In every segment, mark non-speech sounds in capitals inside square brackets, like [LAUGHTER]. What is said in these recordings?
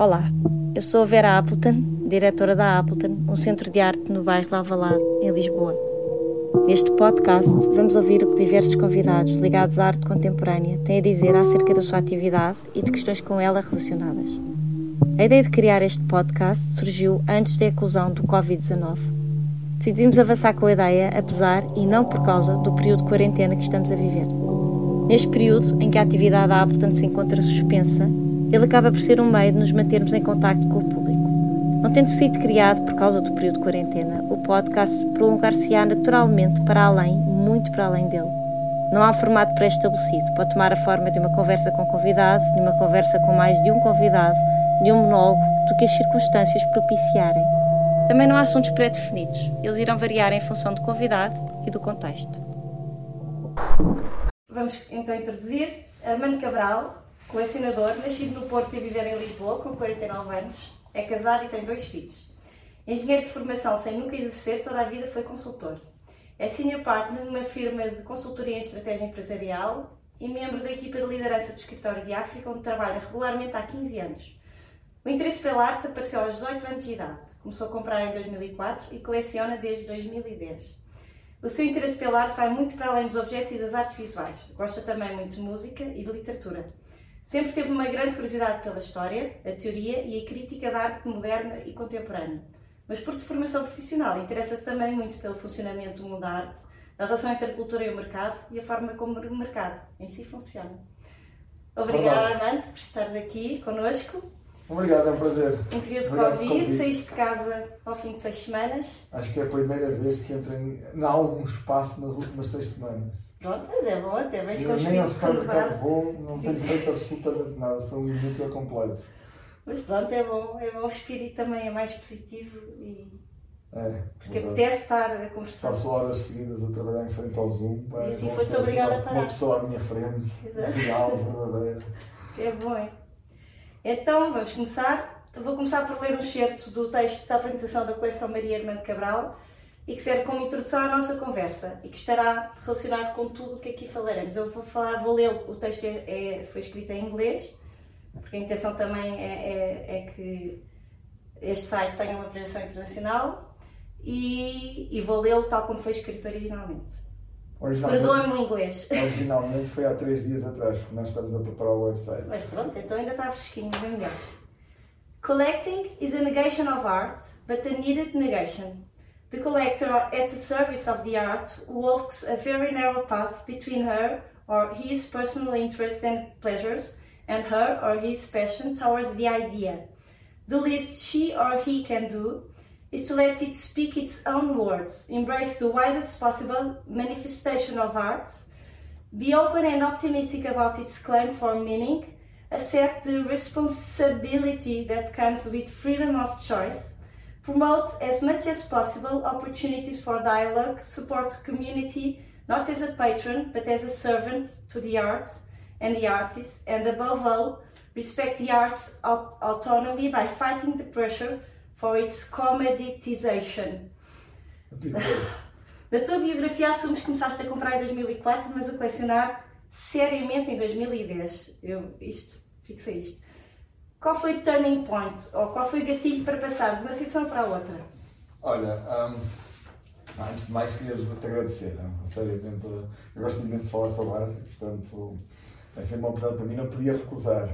Olá, eu sou a Vera Appleton, diretora da Appleton, um centro de arte no bairro de Alvalade, em Lisboa. Neste podcast, vamos ouvir o que diversos convidados ligados à arte contemporânea têm a dizer acerca da sua atividade e de questões com ela relacionadas. A ideia de criar este podcast surgiu antes da eclosão do Covid-19. Decidimos avançar com a ideia, apesar e não por causa do período de quarentena que estamos a viver. Neste período em que a atividade da Appleton se encontra suspensa, ele acaba por ser um meio de nos mantermos em contacto com o público. Não tendo sido criado por causa do período de quarentena, o podcast prolongar-se-á naturalmente para além, muito para além dele. Não há formato pré-estabelecido, pode tomar a forma de uma conversa com convidado, de uma conversa com mais de um convidado, de um monólogo, do que as circunstâncias propiciarem. Também não há assuntos pré-definidos, eles irão variar em função do convidado e do contexto. Vamos então introduzir Armando Cabral, Colecionador, nascido no Porto e viver em Lisboa, com 49 anos, é casado e tem dois filhos. Engenheiro de formação sem nunca exercer, toda a vida foi consultor. É senior partner numa firma de consultoria em estratégia empresarial e membro da equipa de liderança do escritório de África, onde trabalha regularmente há 15 anos. O interesse pela arte apareceu aos 18 anos de idade. Começou a comprar em 2004 e coleciona desde 2010. O seu interesse pela arte vai muito para além dos objetos e das artes visuais. Gosta também muito de música e de literatura. Sempre teve uma grande curiosidade pela história, a teoria e a crítica da arte moderna e contemporânea. Mas por formação profissional, interessa-se também muito pelo funcionamento do mundo da arte, a relação entre a cultura e o mercado e a forma como o mercado em si funciona. Obrigada, Armando, por estares aqui connosco. Obrigado, é um prazer. Um período de Covid, saíste de casa ao fim de seis semanas. Acho que é a primeira vez que entro em, em algum espaço nas últimas seis semanas. Pronto, mas é bom, até bem Eu nem ao supermercado vou, não Sim. tenho feito absolutamente nada, sou um inútil completo. Mas pronto, é bom, é bom, o espírito também é mais positivo e. É, porque apetece estar a conversar. Passo horas seguidas a trabalhar em frente ao Zoom. E assim foste obrigada a parar. Uma pessoa à minha frente, real, [LAUGHS] verdadeira. É bom, é. Então, vamos começar. Eu vou começar por ler um excerto do texto da apresentação da coleção Maria de Cabral e que serve como introdução à nossa conversa e que estará relacionado com tudo o que aqui falaremos. Eu vou falar, vou ler, o texto é, é, foi escrito em inglês, porque a intenção também é, é, é que este site tenha uma projeção internacional e, e vou lê-lo tal como foi escrito originalmente. Perdoe-me o inglês. [LAUGHS] Originalmente foi há três dias atrás, porque nós estamos a preparar o website. Mas pronto, então ainda está fresquinho, é melhor. Collecting is a negation of art, but a needed negation. The collector, at the service of the art, walks a very narrow path between her or his personal interests and pleasures and her or his passion towards the idea. The least she or he can do is to let it speak its own words, embrace the widest possible manifestation of arts, be open and optimistic about its claim for meaning, accept the responsibility that comes with freedom of choice, promote as much as possible opportunities for dialogue, support community not as a patron but as a servant to the arts and the artists, and above all, respect the arts' autonomy by fighting the pressure for its commoditization. [LAUGHS] Na tua biografia assumes que começaste a comprar em 2004, mas a colecionar seriamente em 2010. Eu isto, fixei isto. Qual foi o turning point? Ou qual foi o gatilho para passar de uma situação para a outra? Olha, um, antes de mais queria te agradecer, não? É? seriamente. Eu gosto imenso de falar sobre arte, portanto é sempre uma oportunidade para mim, não podia recusar.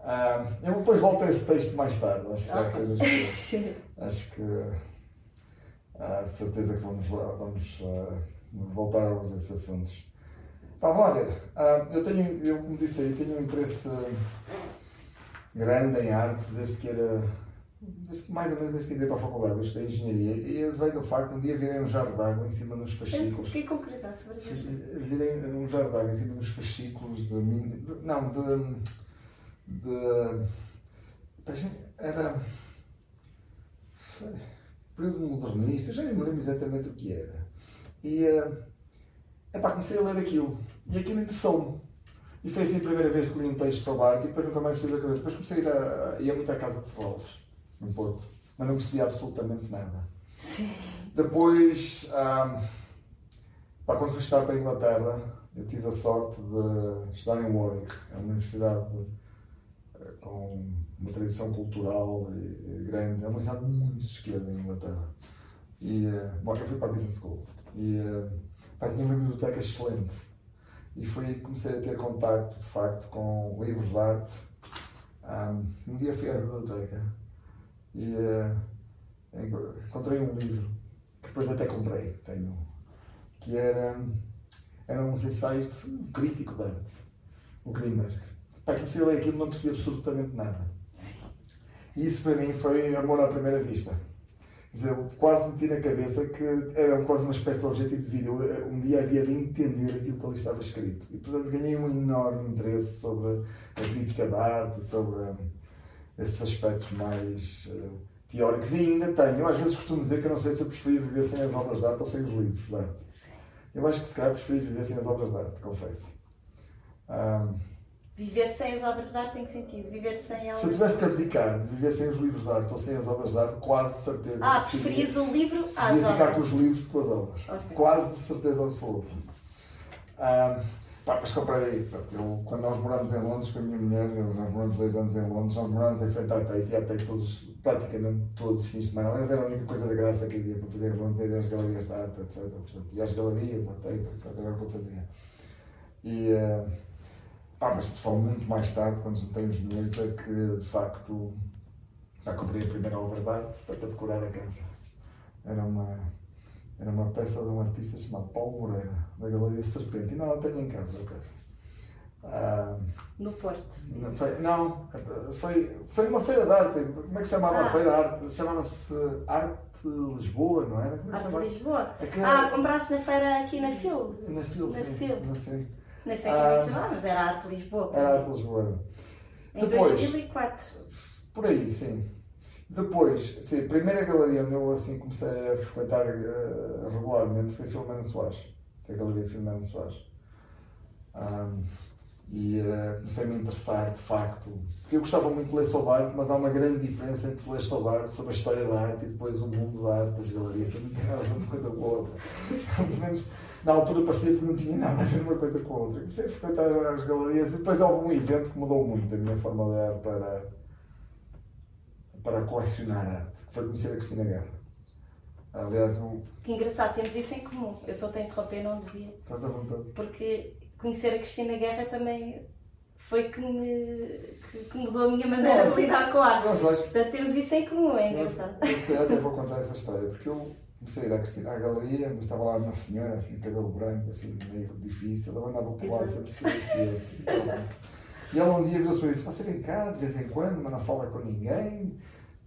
Um, eu depois volto a esse texto mais tarde, acho que há coisas que. [LAUGHS] acho que. Há certeza que vamos, vamos uh, voltar a esses assuntos. Vamos lá ver. Uh, eu tenho, eu, como disse aí, tenho um interesse grande em arte desde que era. Desde, mais ou menos desde que entrei para a faculdade, eu estudei engenharia e veio do facto de um dia virei um jarro d'água em cima dos fascículos. Fiquei com curiosidade sobre isso. Virei um jarro d'água em cima dos fascículos de. de não, de. de. Era. Sei, período modernista, já nem me lembro exatamente o que era. E. é pá, comecei a ler aquilo. E aquilo interessou-me. E foi assim a primeira vez que li um texto sobre arte e depois nunca mais tive a cabeça. Depois comecei a ir, a, ia muito à Casa de Cerolas, no Porto, mas não percebia absolutamente nada. Sim. Depois, pá, quando fui estudar para a Inglaterra, eu tive a sorte de estudar em Warwick, é uma universidade com uma tradição cultural grande. É uma cidade muito esquerda em Inglaterra. E, bom, eu fui para a Business School. E pá, tinha uma biblioteca excelente. E que comecei a ter contacto, de facto, com livros de arte. Um, um dia fui à biblioteca e uh, encontrei um livro que depois até comprei, tenho, que era, eram uns ensaios de um crítico de arte, o Grimberg. Pai, comecei a ler aquilo não percebi absolutamente nada. E isso para mim foi amor à primeira vista dizer, eu quase meti na cabeça que era quase uma espécie de objetivo de vida. Eu, um dia havia de entender aquilo que ali estava escrito. E, portanto, ganhei um enorme interesse sobre a crítica da arte, sobre um, esses aspectos mais uh, teóricos. E ainda tenho. Eu, às vezes, costumo dizer que eu não sei se eu preferia viver sem as obras de arte ou sem os livros de arte. Eu acho que, se calhar, preferia viver sem as obras de arte, confesso. Um, Viver sem as obras de arte tem que sentido? Viver sem elas. Se eu tivesse que abdicar de viver sem os livros de arte ou sem as obras de arte, quase certeza. Ah, preferias o livro às obras? ficar com os livros do que com as obras. Okay. Quase certeza absoluta. Ah, pá, mas comprei. Eu, quando nós moramos em Londres com a minha mulher, nós moramos dois anos em Londres, nós moramos em frente à Tate e a Tate todos, praticamente todos os fins de semana. Aliás, era a única coisa de graça que havia para fazer em Londres, era as galerias de arte, etc. Portanto, e as galerias, a Tate, etc. Era o que eu fazia. E. Uh, Pá, mas só muito mais tarde, quando juntei os dinheiros, é que de facto já comprei a primeira obra de arte para decorar a casa. Era uma, era uma peça de um artista chamado Paulo Moreira, da Galeria Serpente. E não a tenho em casa a peça. Ah, no Porto? Não, foi, foi uma feira de arte. Como é que se chamava ah. a feira de arte? Chamava-se Arte Lisboa, não era? É arte Lisboa? Aquela... Ah, compraste na feira aqui na FIL? Na FIL, na sim. Fil. Nem sei como é que chamava, mas era Arte Lisboa. Era Arte Lisboa. Em Depois, 2004. Por aí, sim. Depois, sim, a primeira galeria onde eu assim, comecei a frequentar uh, regularmente foi Filomena Soares. Foi a Galeria Filomena Soares. Um, e uh, comecei a me interessar de facto, porque eu gostava muito de ler sobre arte, mas há uma grande diferença entre ler sobre arte, sobre a história da arte e depois o mundo da arte, das galerias, não tem nada uma coisa com a outra. Pelo menos na altura parecia que não tinha nada a ver uma coisa com a outra. Comecei a frequentar as galerias e depois houve um evento que mudou muito a minha forma de ler para, para colecionar arte, que foi conhecer a Cristina Guerra. Aliás, um... Que engraçado, temos isso em comum. Eu estou a interromper, não devia. Estás à vontade. Porque conhecer a Cristina Guerra também foi que me que, que mudou a minha maneira Nossa, de lidar com a arte. Portanto, temos isso em comum, é engraçado. Eu, se calhar até vou contar essa história, porque eu comecei a ir à, Cristina, à galeria, mas estava lá uma senhora, assim, cabelo branco, assim, meio difícil, ela andava por lá sempre silenciosa. E ela um dia virou-se para mim e disse: Você vem cá de vez em quando, mas não fala com ninguém.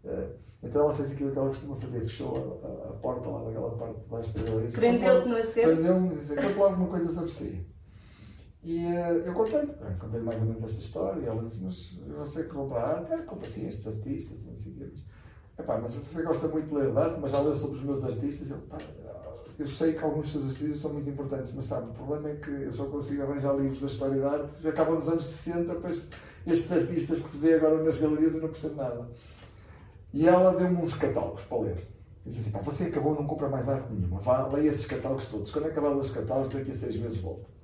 Uh, então ela fez aquilo que ela costuma fazer, fechou a, a porta lá daquela parte de baixo da galeria. Prendeu-te no assento? Prendeu-me e disse: Conta alguma coisa sobre si. E uh, eu contei, contei mais ou menos esta história. E ela disse: Mas você que compra arte? Ah, compra sim estes artistas, não sei o quê. Epá, mas você gosta muito de ler de arte, mas já leu sobre os meus artistas? Eu, eu sei que alguns dos seus artistas são muito importantes, mas sabe, o problema é que eu só consigo arranjar livros da história da arte, já acabam nos anos 60 para estes artistas que se vê agora nas galerias e não percebo nada. E ela deu-me uns catálogos para ler. E assim: pá, você acabou, não compra mais arte nenhuma, vá, leia esses catálogos todos. Quando acabar os catálogos, daqui a seis meses volto.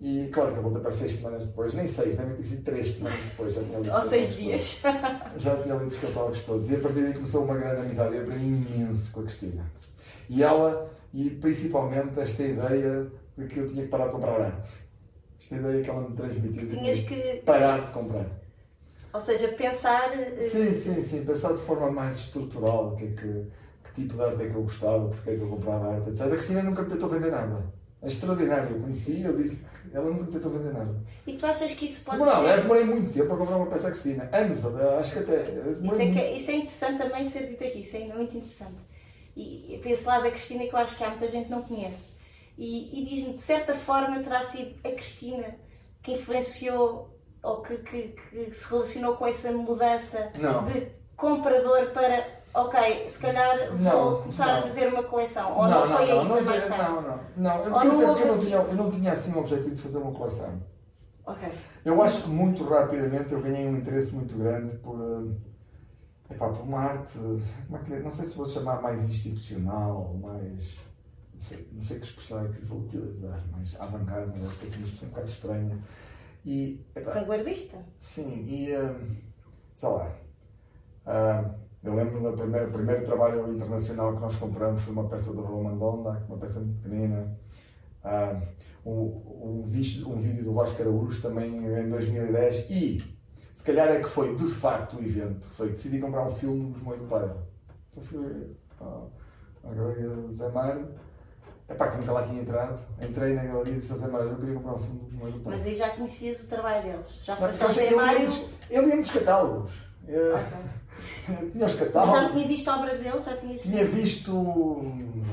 E claro que eu voltei para seis semanas depois, nem seis, devem ter sido três semanas depois. Já tinha lido Ou seis dias. Todos. Já tinha lido os catálogos todos. E a partir daí começou uma grande amizade. Eu aprendi imenso com a Cristina. E ela, e principalmente esta ideia de que eu tinha que parar de comprar arte. Esta ideia que ela me transmitiu. Tinhas que parar de comprar. Ou seja, pensar. Eh, sim, sim, sim. Pensar de forma mais estrutural. Que, é que, que tipo de arte é que eu gostava, porque é que eu comprava arte, etc. A Cristina nunca tentou vender nada. É extraordinário. Eu conheci, eu disse ela nunca tentou vender nada. E tu achas que isso pode Moral, ser... Eu demorei muito tempo para comprar uma peça Cristina. Anos, acho que até... Isso é, que, é, isso é interessante também ser dito aqui, isso é muito interessante. E para esse lado da Cristina que eu acho que há muita gente que não conhece. E, e diz-me, de certa forma, terá sido a Cristina que influenciou ou que, que, que se relacionou com essa mudança não. de comprador para ok, se calhar vou não, começar não. a fazer uma coleção. Ou não, não foi não, aí, foi mais tarde? Não, não. não. Ou não eu, eu, não tinha, eu não tinha assim um objetivo de fazer uma coleção. Ok. Eu acho que muito rapidamente eu ganhei um interesse muito grande por, uh, epá, por uma arte, é não sei se vou chamar mais institucional, mais. Não sei, não sei que expressão é que vou utilizar, mais avant-garde, mas é assim, uma expressão um bocado estranha E, epá, Vanguardista? sim, e hum, sei lá. hum, eu lembro do primeiro, primeiro trabalho internacional que nós compramos foi uma peça do Roman Donda, uma peça muito pequenina. Hum, um, um, um vídeo do Vasco Araújo também em 2010 e se calhar é que foi de facto o evento. Foi decidi comprar um filme dos Moio do Paiva. Então fui à, à galeria do Zé Mário. Epá, que nunca lá tinha entrado. Entrei na galeria e disse ao Zé Mário, eu queria comprar um filme dos Moio do Paiva. Mas aí já conhecias o trabalho deles. Já foste ao Zé Mário. eu lia-me dos catálogos. Eu, Ok. Tinha os Mas já tinha visto a obra deles? Já tinhas Tinha visto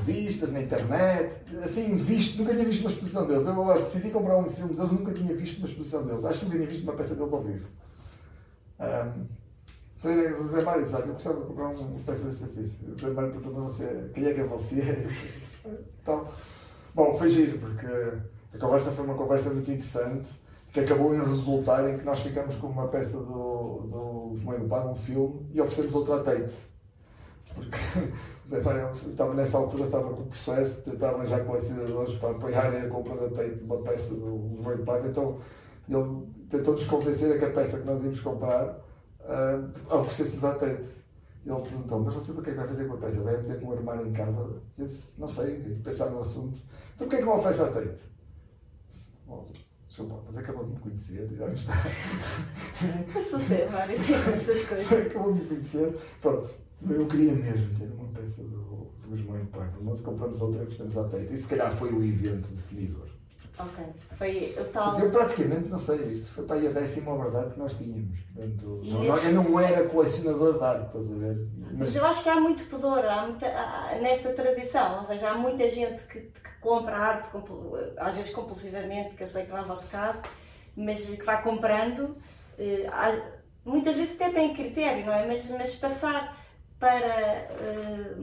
revistas na internet, assim, visto, nunca tinha visto uma exposição deles. Eu agora decidi comprar um filme deles, nunca tinha visto uma exposição deles. Acho que nunca tinha visto uma peça deles ao vivo. Um, Treinei o José Mário e disse, "Olha, eu gostava de comprar uma peça desse artista. O José Mário perguntou a você, quem é que é você? [LAUGHS] Então, bom, foi giro, porque a conversa foi uma conversa muito interessante, que acabou em resultar em que nós ficamos com uma peça do, do Moio do Pano, um filme, e oferecemos outra Tate. Porque [LAUGHS] o Zé Mário estava nessa altura, estava com o processo, tentava arranjar colecionadores para apoiarem a compra da Tate de uma peça do Moio do Pano, então ele tentou-nos convencer a que a peça que nós íamos comprar uh, oferecêssemos à Tate. Ele perguntou, mas você o que é que vai fazer com a peça? Vai meter com um armário em casa? Eu disse, não sei, que pensar no assunto. Então porquê é que não oferece à Tate? Desculpa, mas acabou de me conhecer, já me está. Zé Mário, tipo essas [LAUGHS] coisas. acabou de me conhecer. Pronto, eu queria mesmo ter uma peça do, dos Moinho Park. Nós compramos outra e oferecemos à Tate. E se calhar foi o evento definidor. Ok. Foi o tal. Eu praticamente, não sei, isto foi para aí a décima verdade que nós tínhamos. Portanto, nesse- eu não era colecionador de arte, estás a ver? Mas Mas eu acho que há muito pudor há muita, há- nessa transição, ou seja, há muita gente que, que compra arte, às vezes compulsivamente, que eu sei que não é o vosso caso, mas que vai comprando, eh, há- muitas vezes até tem critério, não é? Mas, mas passar para eh,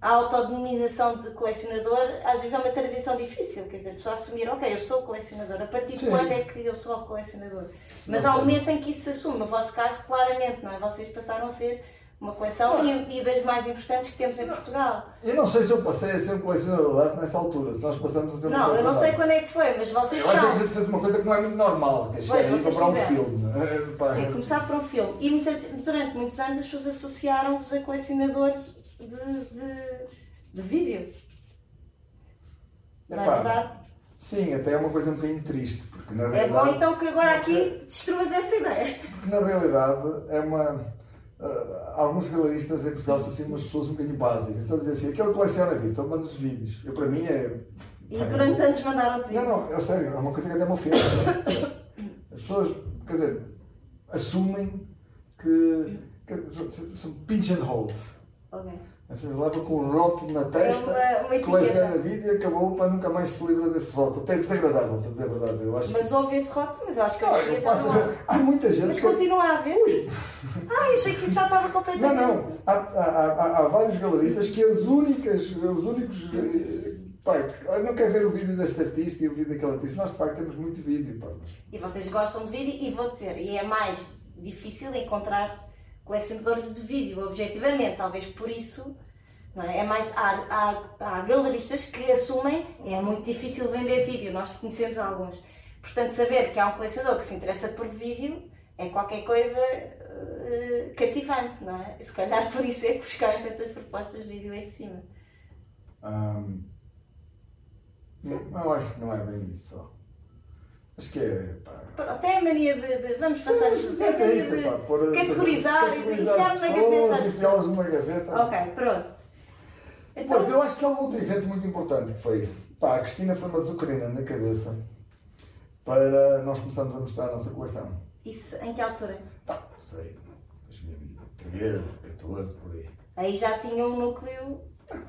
a autodenominação de colecionador, às vezes é uma transição difícil, quer dizer, a pessoa assumir, ok, eu sou colecionador, a partir de Sim. quando é que eu sou colecionador? Mas há um momento em que isso se assume, no vosso caso, claramente, não é? Vocês passaram a ser uma coleção e, e das mais importantes que temos em Portugal. eu não sei se eu passei a ser um colecionador de arte nessa altura, se nós passamos a ser um Não, eu não sei quando é que foi, mas vocês Eu acho que a são. gente fez uma coisa que não é muito normal, que é chegar e comprar um filme. [LAUGHS] Pá, Sim, começar por um filme. E durante muitos anos as pessoas associaram-vos a colecionadores de, de, de vídeo. Não é verdade? Sim, até é uma coisa um bocadinho triste, porque na É realidade, bom então que agora aqui destruas essa ideia. porque na realidade é uma. ah, alguns galeristas em Portugal são assim umas pessoas um bocadinho básicas. Estão a dizer assim, aquele coleciona vídeos, então manda os vídeos. Eu, para mim, é. E durante anos mandaram-te Não, vídeos. não, é sério, é uma coisa que até me ofende. As pessoas, quer dizer, assumem que, que são pigeonholed. Ok. Ou seja, leva com um rótulo na É testa, uma, uma coleciona etiqueta. vídeo e acabou para nunca mais se livra desse rótulo. Até é desagradável, para dizer a verdade. Eu acho Mas que... houve esse rótulo, mas eu acho que Não, eu passo- não há. Há muita gente Mas que... continua a haver? Ah, eu achei que isso já estava Não, completamente. não. Há, há, há, há vários galeristas que as únicas, os únicos. eh, Pai, que não quer ver o vídeo deste artista e o vídeo daquele artista. Nós, de facto, temos muito vídeo. Pá. E vocês gostam de vídeo e vou dizer, e é mais difícil encontrar colecionadores de vídeo, objetivamente, talvez por isso. Não é? É mais, há, há, há galeristas que assumem é muito difícil vender vídeo, nós conhecemos alguns. Portanto, saber que há um colecionador que se interessa por vídeo é qualquer coisa eh, cativante, não é? Se calhar por isso é que buscaram tantas propostas de vídeo em cima. Ahm, eu acho que não é bem isso só. Acho que é. Pá, Pronto, é a mania de, de vamos passar os é é isso, de pá, pôr- categorizar e categorizar enfiar as na pessoas, gaveta. enfiá-las numa gaveta. Ok, pronto. Então, Pois, eu acho que há um outro evento muito importante que foi. Pá, a Cristina foi uma azucrina na cabeça para nós começarmos a mostrar a nossa coleção. isso em que altura? Pá, não sei, 2013, 14, por aí. Aí já tinha um núcleo,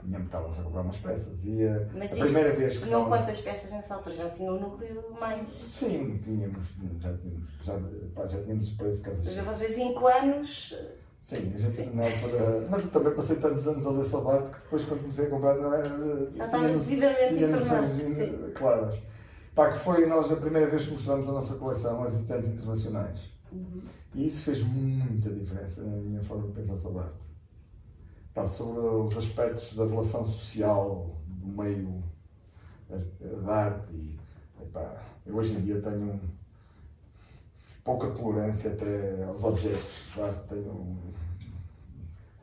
Tinha estávamos a comprar umas peças e a, mas a primeira vez que tinham nós- quantas peças nessa altura? Já tinha um núcleo mais. Sim, tínhamos, já tínhamos, já, pá, já tínhamos os preços Ou cada seja, vocês 5 anos. Sim, a gente Sim. na altura. Mas eu também passei tantos anos a ler Salvarte que depois, quando comecei a comprar, não era. Já estavas devidamente tinha informado, noções sim. eh, claras. Pá, que foi nós a primeira vez que mostramos a nossa coleção a visitantes internacionais. Uhum. E isso fez muita diferença na minha forma de pensar sobre arte. Sobre os aspectos da relação social do meio da- da arte. E, epá, eu hoje em dia tenho pouca tolerância até aos objetos. Claro, tenho,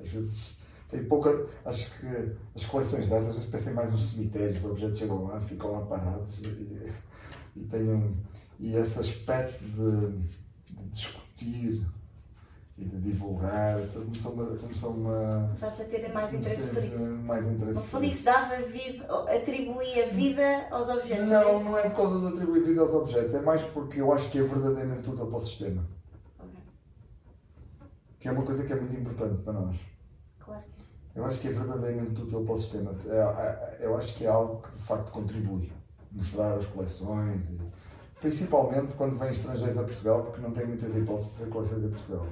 às vezes tem pouca. Acho que as coleções de arte às vezes parecem mais uns cemitérios, os objetos chegam lá, ficam lá parados e, e tenho. E esse aspecto de, de discutir e de divulgar, começou uma. Começou uma Estás a ter mais interesse por isso? Mais interesse fundo, isso dava vida, atribuía vida aos objetos. Não, é não é por causa de atribuir vida aos objetos, é mais porque eu acho que é verdadeiramente útil para o sistema. Okay. Que é uma coisa que é muito importante para nós. Claro. Eu acho que é verdadeiramente útil para o sistema. É, é, eu acho que é algo que de facto contribui. Mostrar as coleções, e, principalmente quando vêm estrangeiros a Portugal, porque não tem muitas hipóteses de ter coleções a Portugal.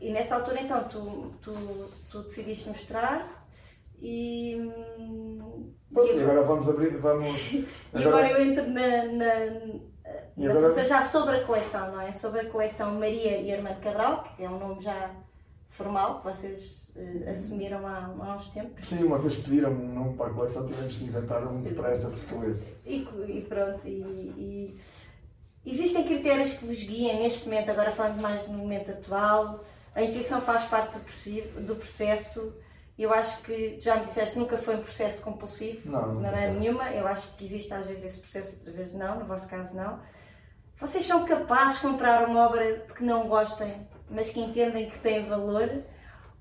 E nessa altura, então, tu, tu, tu decidiste mostrar e. Pronto, e, agora, vamos abrir. Vamos, [LAUGHS] e agora, eu entro na, na, na agora... pergunta já sobre a coleção, não é? Sobre a coleção Maria e Armando Cabral, que é um nome já formal, que vocês uh, assumiram há, há uns tempos. Sim, uma vez pediram-me um nome para a coleção, tivemos que inventar um depressa, ficou esse. E, e pronto, e, e Existem critérios que vos guiem neste momento, agora falando mais no momento atual? A intuição faz parte do processo. Eu acho que, já me disseste, nunca foi um processo compulsivo, não, não é nenhuma. Eu acho que existe às vezes esse processo, outras vezes não, no vosso caso não. Vocês são capazes de comprar uma obra que não gostem, mas que entendem que tem valor?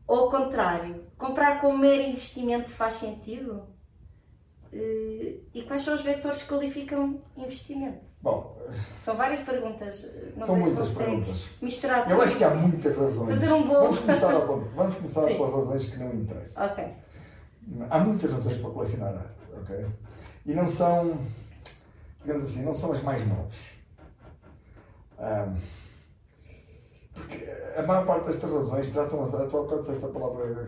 Ou ao contrário, comprar com mero investimento faz sentido? Eh, e quais são os vetores que qualificam investimento? Bom, são várias perguntas. Não são sei muitas perguntas. Misturar Eu acho que há muitas razões. Fazer um bolo. Vamos começar, ao, vamos começar pelas razões que não interessam. Ok. Há muitas razões para colecionar arte, ok? E não são, digamos assim, não são as mais nobres. Um, porque a maior parte destas razões tratam, as, a tua bocado disseste a palavra.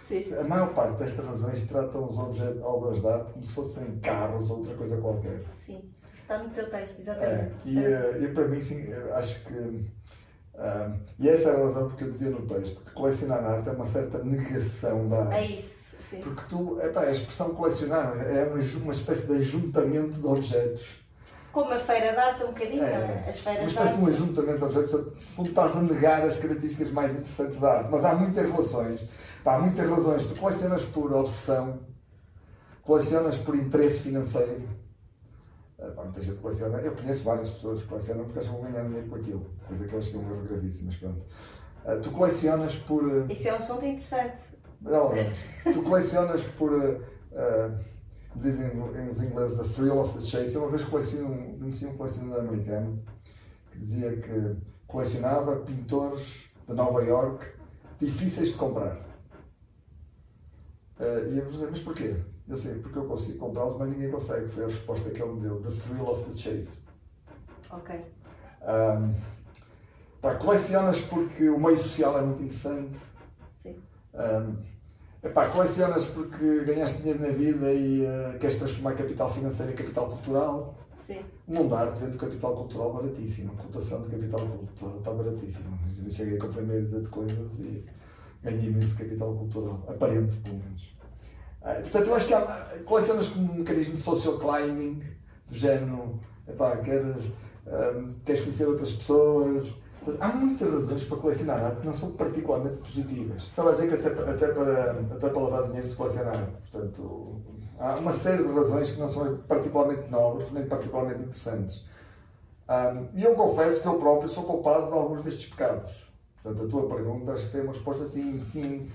Sim. A maior parte destas razões tratam as obras de arte como se fossem carros ou outra coisa qualquer. Sim, está no teu texto, exatamente. É, e, é. e para mim, sim, acho que. Um, e essa é a razão porque eu dizia no texto que colecionar arte é uma certa negação da arte. É isso, sim. Porque tu, epá, a expressão colecionar é uma, uma espécie de ajuntamento de objetos como a feira de arte, um bocadinho, é, As feiras. Mas um ajuntamento de objetos, fundo estás a negar as características mais interessantes da arte. Mas há muitas relações. Pá, há muitas razões. Tu colecionas por obsessão, colecionas por interesse financeiro. É, pá, muita gente coleciona. Eu conheço várias pessoas que colecionam porque acham que vão ganhar dinheiro com aquilo. Coisa que eu acho que é um erro gravíssimo, mas pronto. Uh, tu colecionas por. Uh... Isso é um assunto interessante. Não, não. tu colecionas por. Uh, dizem em inglês The Thrill of the Chase. Eu uma vez conheci um, conheci um colecionador americano que dizia que colecionava pintores de Nova York difíceis de comprar. Uh, e eu disse, mas porquê? Eu sei, porque eu consigo comprá-los, mas ninguém consegue. Foi a resposta que ele me deu: The Thrill of the Chase. Ok. Um, pá, colecionas porque o meio social é muito interessante. Sim. Um, Epá, colecionas porque ganhaste dinheiro na vida e uh, queres transformar capital financeiro em capital cultural. Sim. O mundo da arte vende capital cultural baratíssimo. A cotação de capital cultural está baratíssima. Eu cheguei a comprar meia de coisas e ganhei imenso capital cultural. Aparente, pelo menos. Uh, portanto, eu acho que há, colecionas como um mecanismo de social climbing, do género, epá, queres um, queres conhecer outras pessoas. Há muitas razões para colecionar arte que não são particularmente positivas. Estava a dizer que até, até, para, até para lavar dinheiro se coleciona arte. Portanto, há uma série de razões que não são particularmente nobres nem particularmente interessantes. Um, e eu confesso que eu próprio sou culpado de alguns destes pecados. Portanto, a tua pergunta acho que tem uma resposta sim, sim,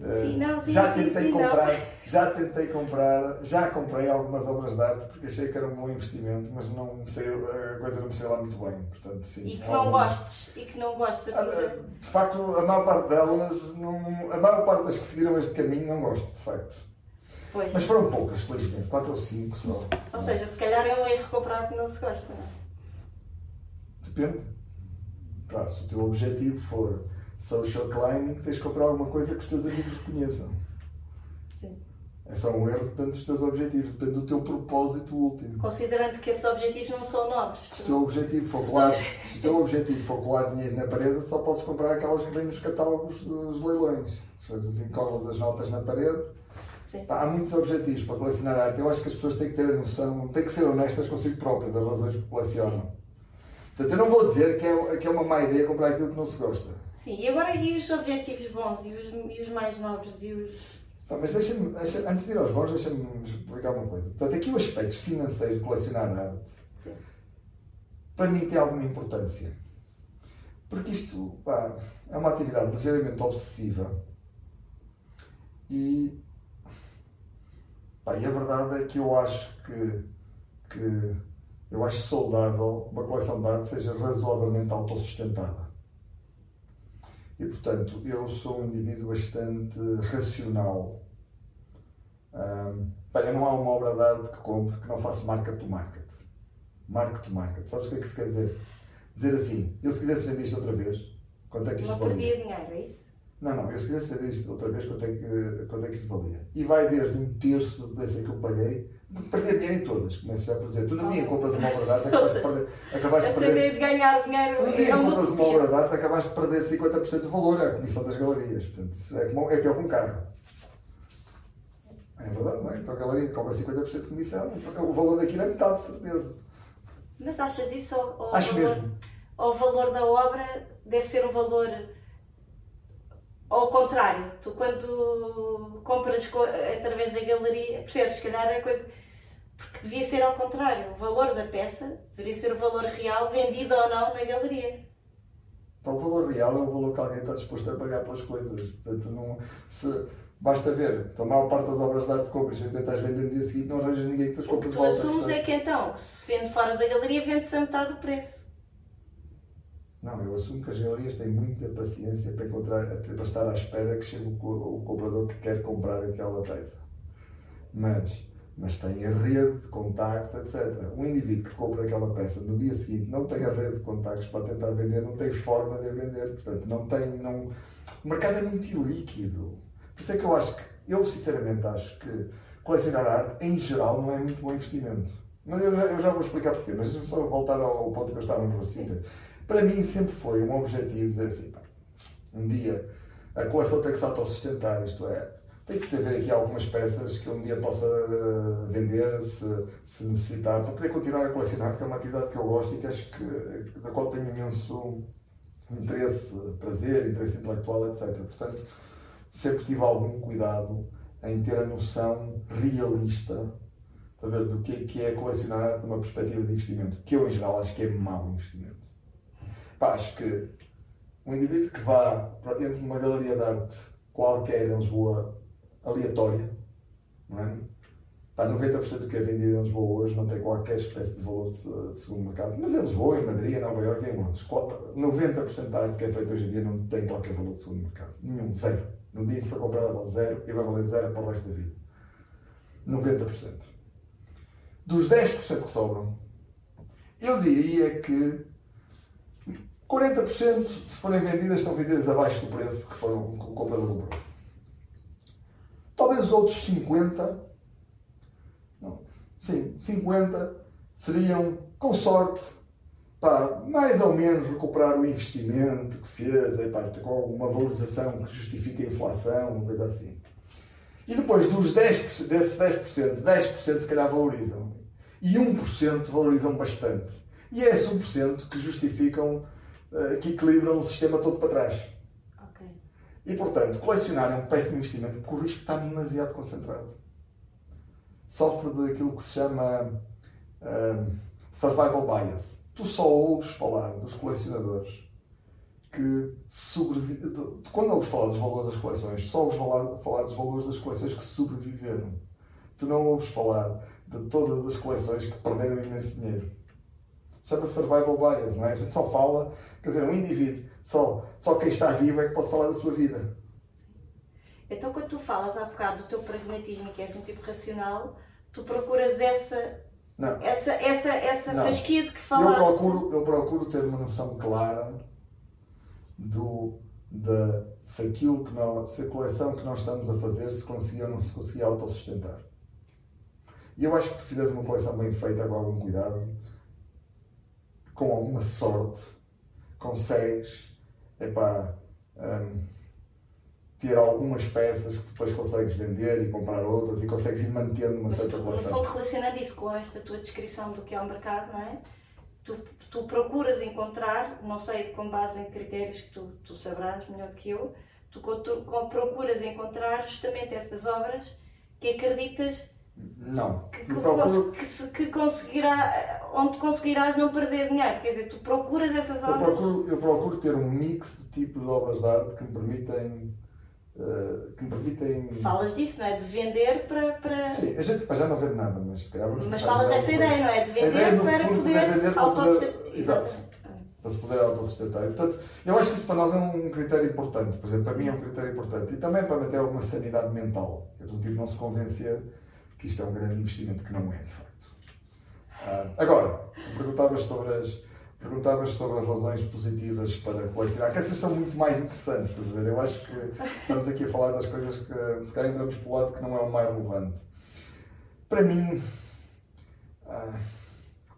Sim, não, sim, já sim, tentei sim, comprar, não. já tentei comprar, já comprei algumas obras de arte porque achei que era um bom investimento, mas não sei, a coisa não me saiu lá muito bem, portanto sim. E que não gostes, e que não gostes. Ah, de facto, a maior parte delas, não, a maior parte das que seguiram este caminho não gosto, de facto. Pois. Mas foram poucas, felizmente, 4 ou 5 só. Ou seja, se calhar é um erro comprar que não se gosta, não é? Depende. Pá, se o teu objetivo for social climbing, tens de comprar alguma coisa que os teus amigos reconheçam. Sim. É só um erro, depende dos teus objetivos, depende do teu propósito último. Considerando que esses objetivos não são nobres. Se o teu objetivo for colar, [LAUGHS] se o teu objetivo for colar dinheiro na parede, só podes comprar aquelas que vêm nos catálogos dos leilões. Se fores assim, colas as notas na parede. Pá, há muitos objetivos para colecionar arte. Eu acho que as pessoas têm que ter a noção, têm que ser honestas consigo próprias das razões que colecionam. Portanto, eu não vou dizer que é, que é uma má ideia comprar aquilo que não se gosta. Sim, e agora e os objetivos bons e os, e os mais nobres e os. Tá, mas deixa-me, deixa, antes de ir aos bons, deixa-me explicar uma coisa. Portanto, aqui os aspectos financeiros de colecionar arte, Sim. para mim tem alguma importância. Porque isto pá, é uma atividade ligeiramente obsessiva e, pá, e a verdade é que eu acho que, que eu acho saudável uma coleção de arte seja razoavelmente autossustentada. E, portanto, eu sou um indivíduo bastante racional. Um, bem, não há uma obra de arte que compre que não faça market to market. Market to market. Sabes o que é que isso quer dizer? Dizer assim, eu se quisesse vender isto outra vez, quanto é que isto valia? Não perdia dinheiro, é isso? Não, não, eu se quisesse vender isto outra vez, quanto é que, quanto é que isto valia? E vai desde um terço do preço que eu paguei perder dinheiro em todas, começo já por dizer. Tu no dia compras uma obra de arte, acabaste de perder. Acabaste Essa ideia de ganhar dinheiro dia é compras uma obra de arte, acabaste de perder 50% do valor, à comissão das galerias. Portanto, isso é, como, é pior que um carro. É verdade, não é? Então a galeria cobra 50% de comissão, porque o valor daquilo é metade, de certeza. Mas achas isso? Ou, ou Acho valor, mesmo. Ou o valor da obra deve ser um valor ao contrário, tu quando compras através da galeria, percebes, se calhar é coisa. Porque devia ser ao contrário, o valor da peça deveria ser o valor real, vendido ou não na galeria. Então o valor real é o valor que alguém está disposto a pagar pelas coisas. Portanto, não, se, basta ver, então, a maior parte das obras de arte compras, se tentas vender no dia seguinte, não arranjas ninguém que te as compre de volta. O que tu assumes é que então, se vende fora da galeria, vende-se a metade do preço. Não, eu assumo que as galerias têm muita paciência para encontrar, para estar à espera que chegue o, o comprador que quer comprar aquela peça. Mas, mas tem a rede de contactos, etc. Um indivíduo que compra aquela peça no dia seguinte não tem a rede de contactos para tentar vender, não tem forma de vender. Portanto, não tem. Não... O mercado é muito ilíquido. Por isso é que eu acho que, eu sinceramente acho que colecionar arte, em geral, não é muito bom investimento. Mas eu já, eu já vou explicar porquê. Mas deixa-me só voltar ao ponto que eu estava no raciocínio. Para mim sempre foi um objetivo dizer assim, um dia a coleção tem que se autossustentar, isto é, tem que ter aqui algumas peças que um dia possa uh, vender se, se, necessitar, para poder continuar a colecionar, que é uma atividade que eu gosto e que acho que, da qual tenho imenso interesse, prazer, interesse intelectual, etc. Portanto, sempre tive algum cuidado em ter a noção realista ver, do que é, que é colecionar numa perspectiva de investimento, que eu, em geral, acho que é mau investimento. Pá, acho que um indivíduo que vá para dentro de uma galeria de arte qualquer em Lisboa, aleatória, não é? Pá, 90% do que é vendido em Lisboa hoje não tem qualquer espécie de valor de segundo mercado. Mas em Lisboa, em Madrid, em Nova Iorque, em Londres, 90% da arte que é feita hoje em dia não tem qualquer valor de segundo mercado. Nenhum, zero. No dia que foi comprada, vale zero e vai valer zero para o resto da vida. 90%. Dos 10% que sobram, eu diria que 40% se forem vendidas são vendidas abaixo do preço que, foram, que o comprador comprou. Talvez os outros 50, não, sim, 50 seriam, com sorte, para mais ou menos recuperar o investimento que fez, e, pá, com uma valorização que justifique a inflação, uma coisa assim. E depois dos 10%, desses 10%, 10% se calhar valorizam. E 1% valorizam bastante. E é esse 1% que justificam que equilibram o sistema todo para trás. Okay. E, portanto, colecionar é um péssimo investimento porque o risco está demasiado concentrado. Sofre daquilo que se chama um, survival bias. Tu só ouves falar dos colecionadores que sobrevivem. Quando ouves falar dos valores das coleções, só ouves falar, falar dos valores das coleções que sobreviveram. Tu não ouves falar de todas as coleções que perderam imenso dinheiro chama-se survival bias, não é? A gente só fala, quer dizer, um indivíduo, só, só quem está vivo é que pode falar da sua vida. Então, quando tu falas há bocado do teu pragmatismo, que és um tipo racional, tu procuras essa. Não. Essa, essa, essa não. fasquia de que falaste. Eu procuro, eu procuro ter uma noção clara do, de, se aquilo que nós, se a coleção que nós estamos a fazer se conseguia ou não se conseguia autossustentar. E eu acho que tu fizeste uma coleção bem feita, com algum cuidado, com alguma sorte, consegues epá, um, ter algumas peças que depois consegues vender e comprar outras e consegues ir mantendo uma certa relação. No fundo, relacionando isso com esta tua descrição do que é o mercado, não é? tu, tu procuras encontrar, não sei com base em critérios que tu, tu sabrás melhor do que eu, tu, tu procuras encontrar justamente essas obras que acreditas não. Que, que, procuro... que, que, conseguirá, onde conseguirás não perder dinheiro. Quer dizer, tu procuras essas obras. Eu procuro, eu procuro ter um mix de tipos de obras de arte que me permitem. Uh, que me permitem. Falas disso, não é? De vender para. para... Sim, a gente já não vende nada, mas se calhar. Mas falas dessa ideia, não é? De vender para poder autossustentar. Exato. Para se poder autossustentar. Portanto, eu acho que isso para nós é um critério importante. Por exemplo, para mim é um critério importante. E também para manter alguma sanidade mental. Que é do tipo não se convencer que isto é um grande investimento que não é, de facto. Uh, agora, perguntavas sobre as, perguntavas sobre as razões positivas para colecionar, que essas são muito mais interessantes, estás a ver? Eu acho que estamos aqui a falar das coisas que se calhar entramos para o lado que não é o mais relevante. Para mim, uh,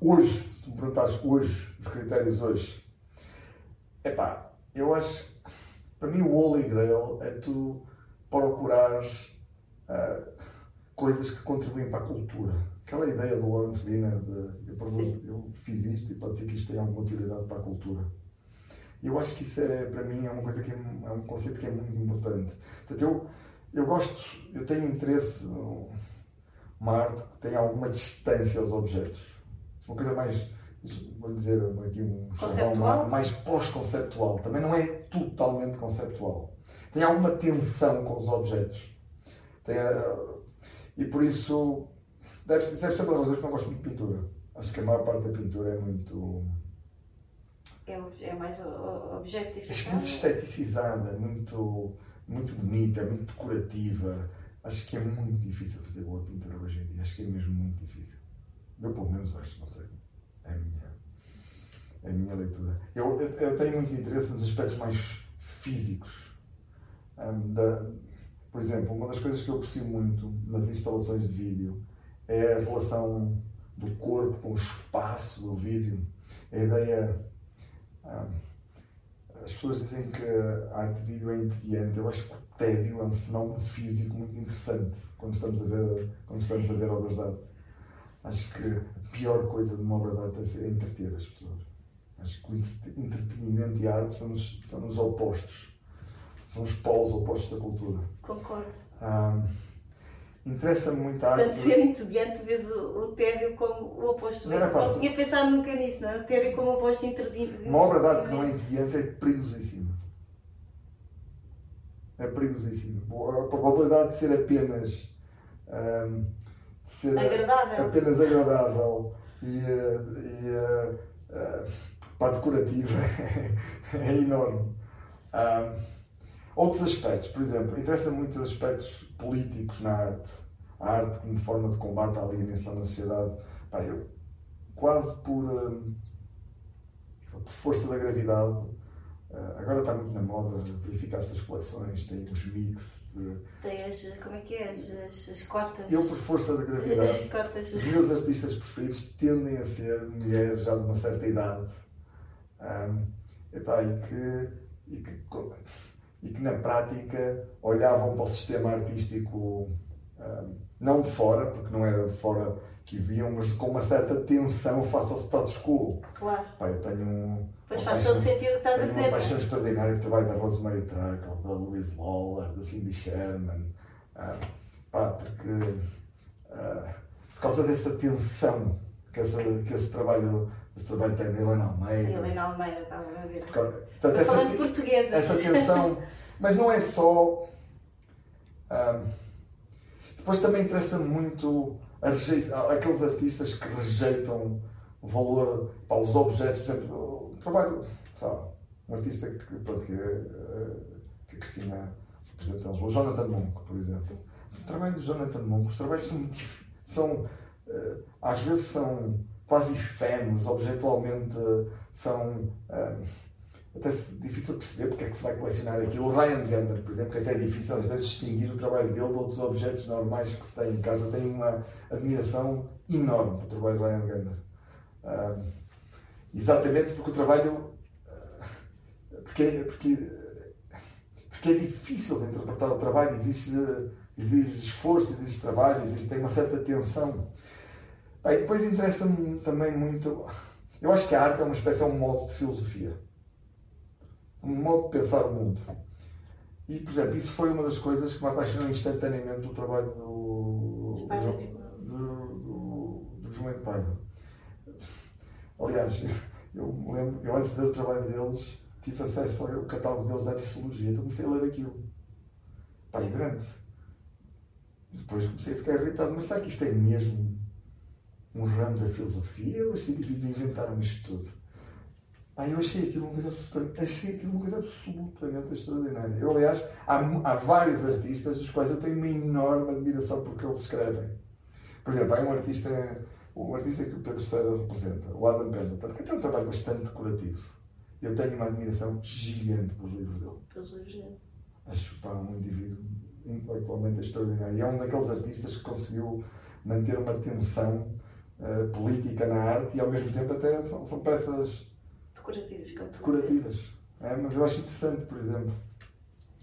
hoje, se me perguntasses hoje, os critérios hoje, é pá, eu acho, para mim o Holy Grail é tu procurares uh, coisas que contribuem para a cultura. Aquela ideia do Lawrence Wiener de eu, produzo, eu fiz isto e pode ser que isto tenha alguma utilidade para a cultura. Eu acho que isso é, para mim, é uma coisa que é, é um conceito que é muito importante. Portanto, eu, eu gosto, eu tenho interesse numa arte que tenha alguma distância aos objetos. Uma coisa mais, vou dizer aqui um conceptual? mais pós-conceptual. Também não é totalmente conceptual. Tem alguma tensão com os objetos. Tem, e por isso, deve, deve ser das razões que não gosto muito de pintura. Acho que a maior parte da pintura é muito. É, é mais objetificada? Acho muito esteticizada, muito, muito bonita, muito decorativa. Acho que é muito difícil fazer boa pintura hoje em dia. Acho que é mesmo muito difícil. Eu, pelo menos, acho, não sei. É a minha, é a minha leitura. Eu, eu, eu tenho muito interesse nos aspectos mais físicos um, da, por exemplo, uma das coisas que eu aprecio muito nas instalações de vídeo é a relação do corpo com o espaço do vídeo. A ideia. Ah, as pessoas dizem que a arte de vídeo é entediante. Eu acho que o tédio é um fenómeno físico muito interessante quando estamos a ver, quando estamos a ver obras de arte. Acho que a pior coisa de uma obra de arte é entreter as pessoas. Acho que o entretenimento e a arte estão nos, estão nos opostos são os polos opostos da cultura. Concordo. Um, Interessa-me muito a arte. Portanto, ser entediante, vês o, o tédio como o oposto. Não, não, não tinha pensado nunca nisso, não? É? O tédio como o oposto entediante. Uma obra de arte que não é entediante é perigosíssima. É perigosíssima. A probabilidade de ser apenas. Um, de ser agradável. apenas agradável e, e uh, uh, para decorativa [LAUGHS] é enorme. Um, Outros aspectos, por exemplo, interessa muito os aspectos políticos na arte. A arte como forma de combate à alienação da sociedade. Pá, eu, quase por, hum, por força da gravidade, uh, agora está muito na moda verificar estas coleções, tem os mix de. Tem as. como é que é? As, as, as cotas. Eu, por força da gravidade, os meus artistas preferidos tendem a ser mulheres já de uma certa idade. Um, epá, e que, e que e que na prática olhavam para o sistema artístico um, não de fora, porque não era de fora que viam, mas com uma certa tensão face ao status quo. Claro. Pá, eu tenho um. Pois faz todo sentido o que estás a dizer. Uma paixão extraordinária pelo trabalho da Rosemary Truckle, da Louise Lawler, da Cindy Sherman. Uh, pá, porque. Uh, por causa dessa tensão que, essa, que esse trabalho esse trabalho tem de Helena Almeida. Helena Almeida, estava a ver. Portanto, essa, falando portuguesa. Essa tensão. mas não é só. Um, depois também interessa muito aqueles artistas que rejeitam o valor para os objetos. Por exemplo, o trabalho. Sabe, um artista que, pronto, que, eh, que a Cristina representa o Jonathan Monk, por exemplo. O trabalho do Jonathan Monk, os trabalhos são, são eh, às vezes são quase efêmeros, objetualmente são um, até difícil perceber porque é que se vai colecionar aquilo. O Ryan Gander, por exemplo, que até é difícil às vezes distinguir o trabalho dele de outros objetos normais que se tem em casa. Tenho uma admiração enorme pelo trabalho de Ryan Gander. Um, exatamente porque o trabalho. Porque, porque, porque é difícil de interpretar o trabalho, exige, exige esforço, exige trabalho, existe, tem uma certa tensão. Bem, depois interessa-me também muito. Eu acho que a arte é uma espécie, é um modo de filosofia. Um modo de pensar o mundo. E, por exemplo, isso foi uma das coisas que me apaixonou instantaneamente do trabalho do, do, do, João de Paiva. Aliás, [LAUGHS] eu me lembro, eu antes de ver o trabalho deles, tive acesso ao catálogo deles da Psicologia, então comecei a ler aquilo. Pá, e durante. Depois comecei a ficar irritado, mas será que isto é mesmo um ramo da filosofia ou os cientistas inventaram isto tudo? Pá, eu achei aquilo uma coisa absolutamente, achei aquilo uma coisa absolutamente extraordinária. Eu, aliás, há, há vários artistas dos quais eu tenho uma enorme admiração porque eles escrevem. Por exemplo, há um artista, um artista que o Pedro Serra representa, o Adam Pendleton, que tem um trabalho bastante decorativo. Eu tenho uma admiração gigante pelos livros dele. Pelos livros dele. Acho que um indivíduo intelectualmente extraordinário. E é um daqueles artistas que conseguiu manter uma tensão uh, política na arte e ao mesmo tempo até são, são peças decorativas. decorativas. É, mas eu acho interessante, por exemplo.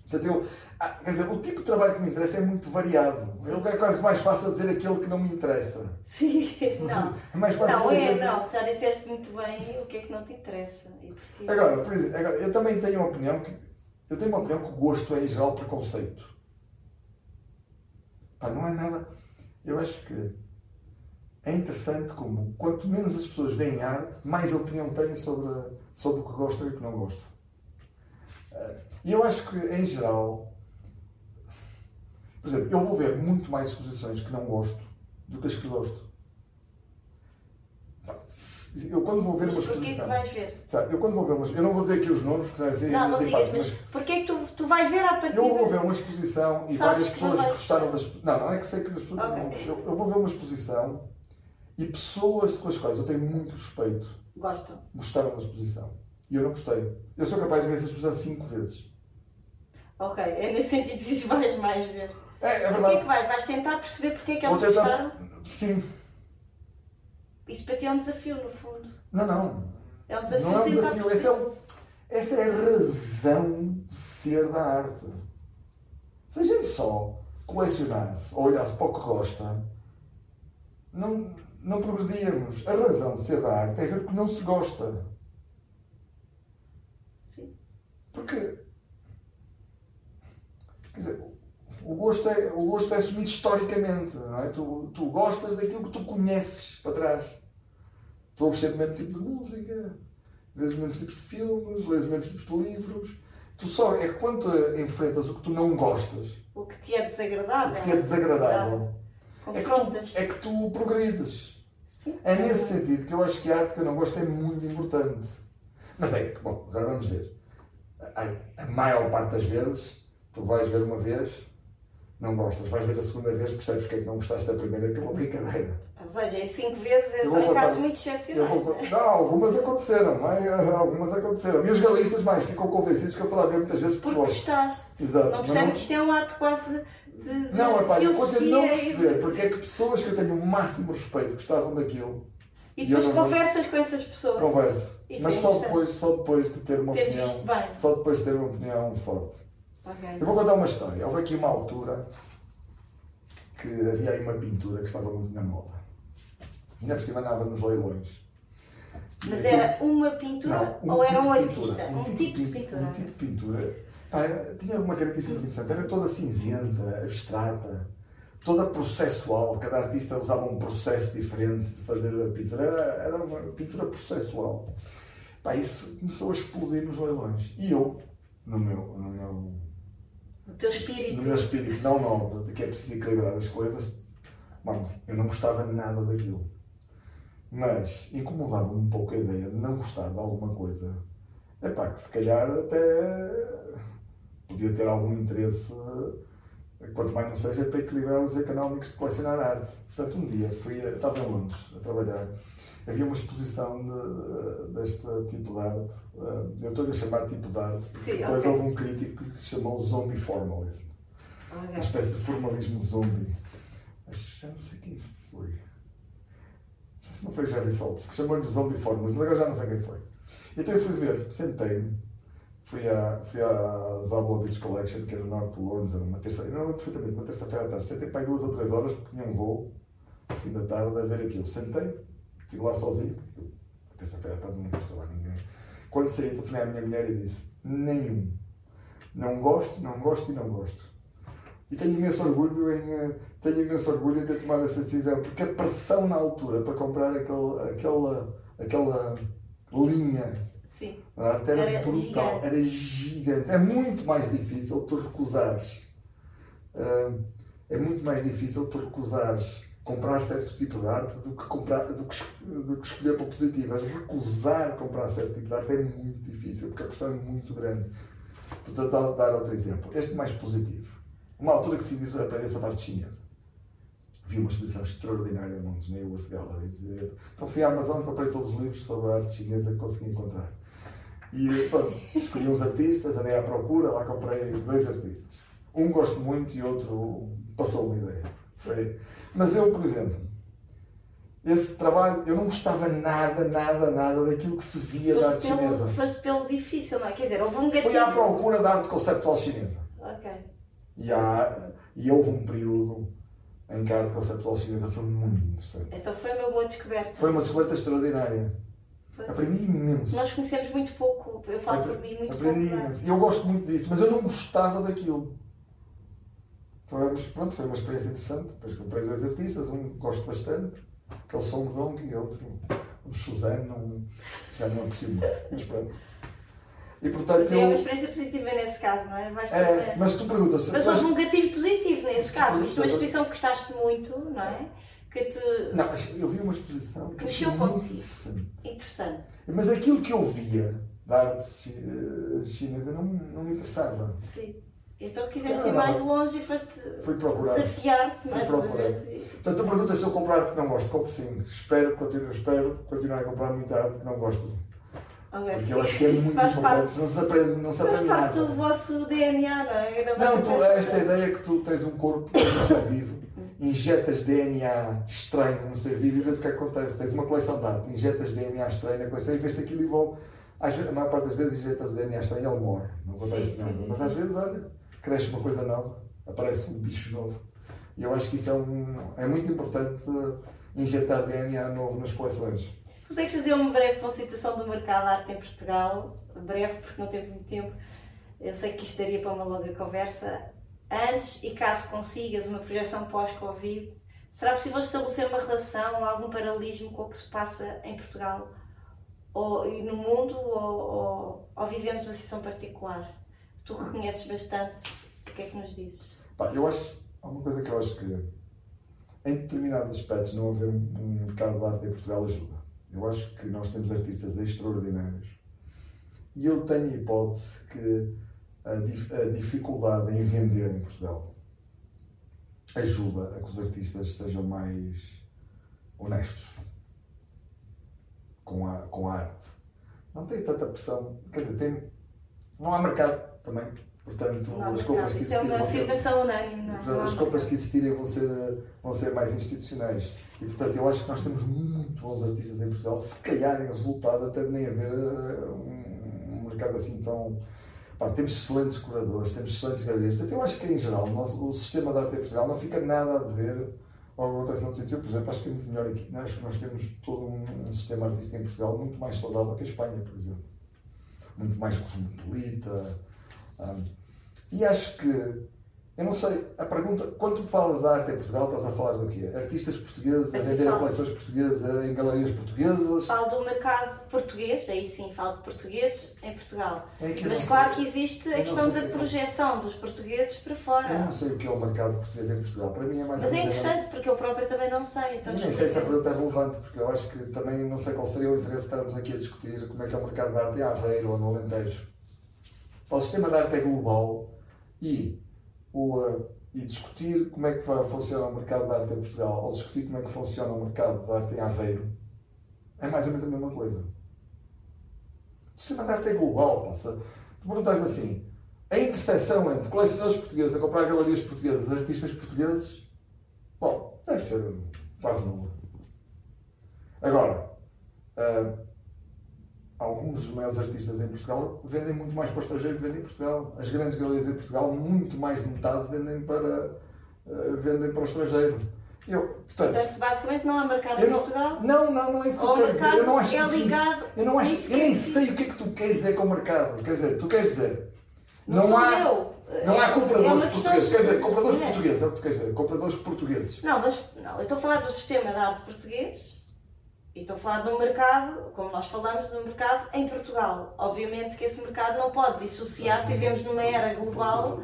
Portanto, eu, ah, quer dizer, o tipo de trabalho que me interessa é muito variado. Eu é quase mais fácil dizer aquele que não me interessa. Sim, [LAUGHS] não. É mais fácil não, é, não. Já disseste muito bem o que é que não te interessa. Porque... Agora, por exemplo, agora, eu também tenho uma opinião que eu tenho uma opinião que o gosto é em geral preconceito. Pá, não é nada. Eu acho que é interessante como quanto menos as pessoas veem arte, mais opinião têm sobre, sobre o que gostam e o que não gostam. Eh, e eu acho que, em geral, por exemplo, eu vou ver muito mais exposições que não gosto do que as que gosto. Eu quando vou ver mas uma exposição. Porquê que vais ver? Sabe, eu quando vou ver uma Eu não vou dizer aqui os nomes, porque dizer. Não, não digas, mas, mas porquê é que tu, tu vais ver à partida? Eu vou ver uma exposição e várias pessoas gostaram das. Não, não é que sei que as pessoas. Okay. Eu, eu vou ver uma exposição e pessoas com as quais eu tenho muito respeito. Gostam. Gostaram da exposição. E eu não gostei. Eu sou capaz de ver essa exposição cinco vezes. Ok, é nesse sentido que vais mais ver. É, é verdade. Porquê é que vais? Vais tentar perceber porque é que eles tentar... gostaram? Sim. Isso para ti é um desafio, no fundo. Não, não. É um desafio. Não é um desafio. É um, essa é a razão de ser da arte. Se a gente só colecionasse ou olhasse para o que gosta, não, não progredíamos. A razão de ser da arte é ver que não se gosta. Sim. Porque. Quer dizer, o gosto é, o gosto é assumido historicamente, não é? Tu, tu gostas daquilo que tu conheces para trás. Tu ouves sempre o mesmo tipo de música, vês os mesmos tipos de filmes, lês os mesmos tipos de livros. Tu só é quando tu enfrentas o que tu não gostas. O que te é desagradável. O que te é desagradável. É que, tu, é que tu progredes. Sim. É nesse sentido que eu acho que a arte que eu não gosto é muito importante. Mas é que, bom, agora vamos ver. A, a maior parte das vezes, tu vais ver uma vez, não gostas. Vais ver a segunda vez, percebes porque é que não gostaste da primeira, que é uma brincadeira. Ou seja, em cinco vezes é só em casos muito excepcionais. Vou, não, algumas aconteceram, não é? Algumas aconteceram. E os galeristas mais ficam convencidos que eu falava muitas vezes porque gostaste. Exato. Não percebem que isto é um ato quase de. não, é pá, eu continuo não perceber porque é que pessoas que eu tenho o máximo respeito gostavam daquilo. E depois e conversas com essas pessoas. Converso. Isso Mas é só, depois, só depois de ter uma opinião. Só depois de ter uma opinião forte. Okay. Eu vou contar uma história. Houve aqui uma altura que havia aí uma pintura que estava muito na moda. Ainda por cima andava nos leilões. Mas era uma pintura não, um ou tipo era um artista? Um, um, tipo, de pintura. Um tipo de pintura. Pá, tinha alguma característica interessante. Era toda cinzenta, abstrata, toda processual. Cada artista usava um processo diferente de fazer a pintura. Era, era uma pintura processual. Pá, isso começou a explodir nos leilões. E eu, no meu, no meu o teu espírito. No meu espírito não nobre, que é preciso equilibrar as coisas, bom, eu não gostava nada daquilo. Mas incomodava-me um pouco a ideia de não gostar de alguma coisa. É pá, que se calhar até podia ter algum interesse, quanto mais não seja, para equilibrar os económicos de colecionar arte. Portanto, um dia fui, estava em Londres a trabalhar, havia uma exposição de, deste tipo de arte. Eu estou-lhe a chamar de tipo de arte, Sim, depois okay. houve um crítico que chamou zombie formalism. Okay. Uma espécie de formalismo zombie. Já não sei quem foi se não foi Jerry Saltz, que chamou-lhe Zombie Fórmula, mas agora já não sei quem foi. Então eu fui ver, sentei-me, fui, à, fui à Zabla Beach Collection, que era no norte de Londres, era uma terça-feira, não perfeitamente, uma terça-feira à tarde, sentei para aí duas ou três horas, porque tinha um voo, ao fim da tarde, a ver aquilo. Sentei, estive lá sozinho, terça-feira está no lá ninguém. Quando saí, telefonei à minha mulher e disse: nenhum. Não gosto, não gosto e não gosto. E tenho imenso orgulho em, tenho imenso orgulho em ter tomado essa decisão, porque a pressão na altura para comprar aquele, aquela, aquela linha Sim. era, era brutal, gigante. era gigante. É muito mais difícil tu recusares. Uh, é muito mais difícil tu recusares comprar certo tipo de arte do que, comprar, do que, do que escolher para positivas. Recusar comprar certo tipo de arte é muito difícil, porque a pressão é muito grande. Portanto, dar, dar outro exemplo. Este mais positivo. Uma altura que se diz aprender essa parte chinesa. Vi uma exposição extraordinária na US Gallery. Então fui à Amazon e comprei todos os livros sobre a arte chinesa que consegui encontrar. E pronto, escolhi uns artistas, andei à procura, lá comprei dois artistas. Um gosto muito e outro passou uma ideia. Foi. Mas eu, por exemplo, esse trabalho, eu não gostava nada, nada, nada daquilo que se via foste da arte pelo, chinesa. Foste pelo difícil, não é? Quer dizer, houve um gatilho. Fui à procura da arte conceptual chinesa. Ok. E, há, e houve um período em que a arte conceptual chinesa foi muito interessante. Então foi uma boa descoberta. Foi uma descoberta extraordinária. Foi. Aprendi imenso. Nós conhecemos muito pouco, eu falo Apre por mim muito aprendi pouco. Aprendi imenso. E eu gosto muito disso, mas eu não gostava daquilo. Foi, pronto, foi uma experiência interessante. Depois comprei dois artistas, um gosto bastante, que é o Song Dong, e outro, o Suzanne, não, já não é possível. Mas pronto. E, portanto, mas é uma experiência positiva nesse caso, não é? é mas tu perguntas. Mas houve um gatilho positivo nesse caso. Isto é uma exposição que gostaste muito, não é? Que te. Não, eu vi uma exposição que mexeu muito interessante. Interessante. Mas aquilo que eu via da arte eh, chinesa não, não me interessava. Sim. Então quiseste ir mais longe e foste Fui procurar. desafiar-te mais uma vez. Portanto, tu perguntas se eu comprar arte que não gosto. Compro sim. Espero, continuo, espero continuar a comprar muita arte que não gosto. Okay. Porque eu acho que é muito importante. Parte, não se aprende, não se aprende faz parte do vosso DNA, não é? Não, tu, esta ideia que tu tens um corpo no ser vivo, injetas DNA estranho no ser vivo e vês o que acontece. Tens uma coleção de arte, injetas DNA estranho na coleção e vês se aquilo evolve. Às vezes, a maior parte das vezes injetas DNA estranho e ele morre. Não acontece sim, nada. Sim, Mas sim. às vezes, olha, cresce uma coisa nova, aparece um bicho novo. E eu acho que isso é, um, é muito importante injetar DNA novo nas coleções. Consegues fazer uma breve conceituação do mercado de arte em Portugal? Breve, porque não teve muito tempo. Eu sei que isto daria para uma longa conversa. Antes, e caso consigas uma projeção pós-Covid, será possível estabelecer uma relação, algum paralelismo com o que se passa em Portugal ou, e no mundo ou, ou, ou vivemos uma situação particular? Tu reconheces bastante, o que é que nos dizes? Eu acho, há uma coisa que eu acho que em determinados aspectos não haver um mercado de arte em Portugal ajuda. Eu acho que nós temos artistas extraordinários. E eu tenho a hipótese que a, dif a dificuldade em vender em Portugal ajuda a que os artistas sejam mais honestos com a, com a arte. Não tem tanta pressão, quer dizer, tem, não há mercado também Portanto, não, as compras que existirem. é uma afirmação unânime, não é? As compras que existirem vão ser, vão ser mais institucionais. E, portanto, eu acho que nós temos muito bons artistas em Portugal. Se calhar, em resultado, até nem haver eh, um mercado assim tão. Pá, temos excelentes curadores, temos excelentes galerias. Portanto, eu acho que, em geral, nós, o sistema de arte em Portugal não fica nada a dever ao acontece no sítio. Por exemplo, acho que é muito melhor aqui. Acho que nós temos todo um, sistema artístico em Portugal muito mais saudável que a Espanha, por exemplo. Muito mais cosmopolita. Um, e acho que, eu não sei, a pergunta, quando tu falas de arte em Portugal, estás a falar do quê? Artistas portugueses, a vender coleções portuguesas em galerias portuguesas? Falo do mercado português, aí sim falo de português em Portugal. É Mas claro sei. que existe a questão da projeção dos portugueses para fora. Eu não sei o que é o mercado português em Portugal. Para mim é mais Mas é interessante, porque eu próprio também não sei. Então eu nem sei se a pergunta é relevante, porque eu acho que também não sei qual seria o interesse de estarmos aqui a discutir como é que é o mercado de arte em Aveiro ou no Alentejo. O sistema de arte é global e, o, uh, e discutir como é que funciona o mercado de arte em Portugal ou discutir como é que funciona o mercado de arte em Aveiro é mais ou menos a mesma coisa. O sistema de arte é global. Passa. Tu perguntas-me assim: a interseção entre colecionadores portugueses a comprar galerias portuguesas, artistas portugueses, bom, deve ser quase nula. Agora, uh, alguns dos maiores artistas em Portugal vendem muito mais para o estrangeiro que vendem em Portugal. As grandes galerias em Portugal, muito mais de metade vendem para, uh, vendem para o estrangeiro. Eu, portanto, Portanto, basicamente não há mercado em não, Portugal. não, não, não é isso que eu quero dizer. Eu não acho é ligado- Eu não acho, é eu nem é sei o que é que tu queres dizer com o mercado. Quer dizer, tu queres dizer. Não, sou há, eu. não há É- compradores é portugueses. de- Quer dizer, compradores não é? portugueses, é o que tu queres dizer. Compradores portugueses. Não, mas não, eu estou a falar do sistema de arte português e estou a falar de um mercado, como nós falamos, de um mercado em Portugal. Obviamente que esse mercado não pode dissociar-se, vivemos numa era global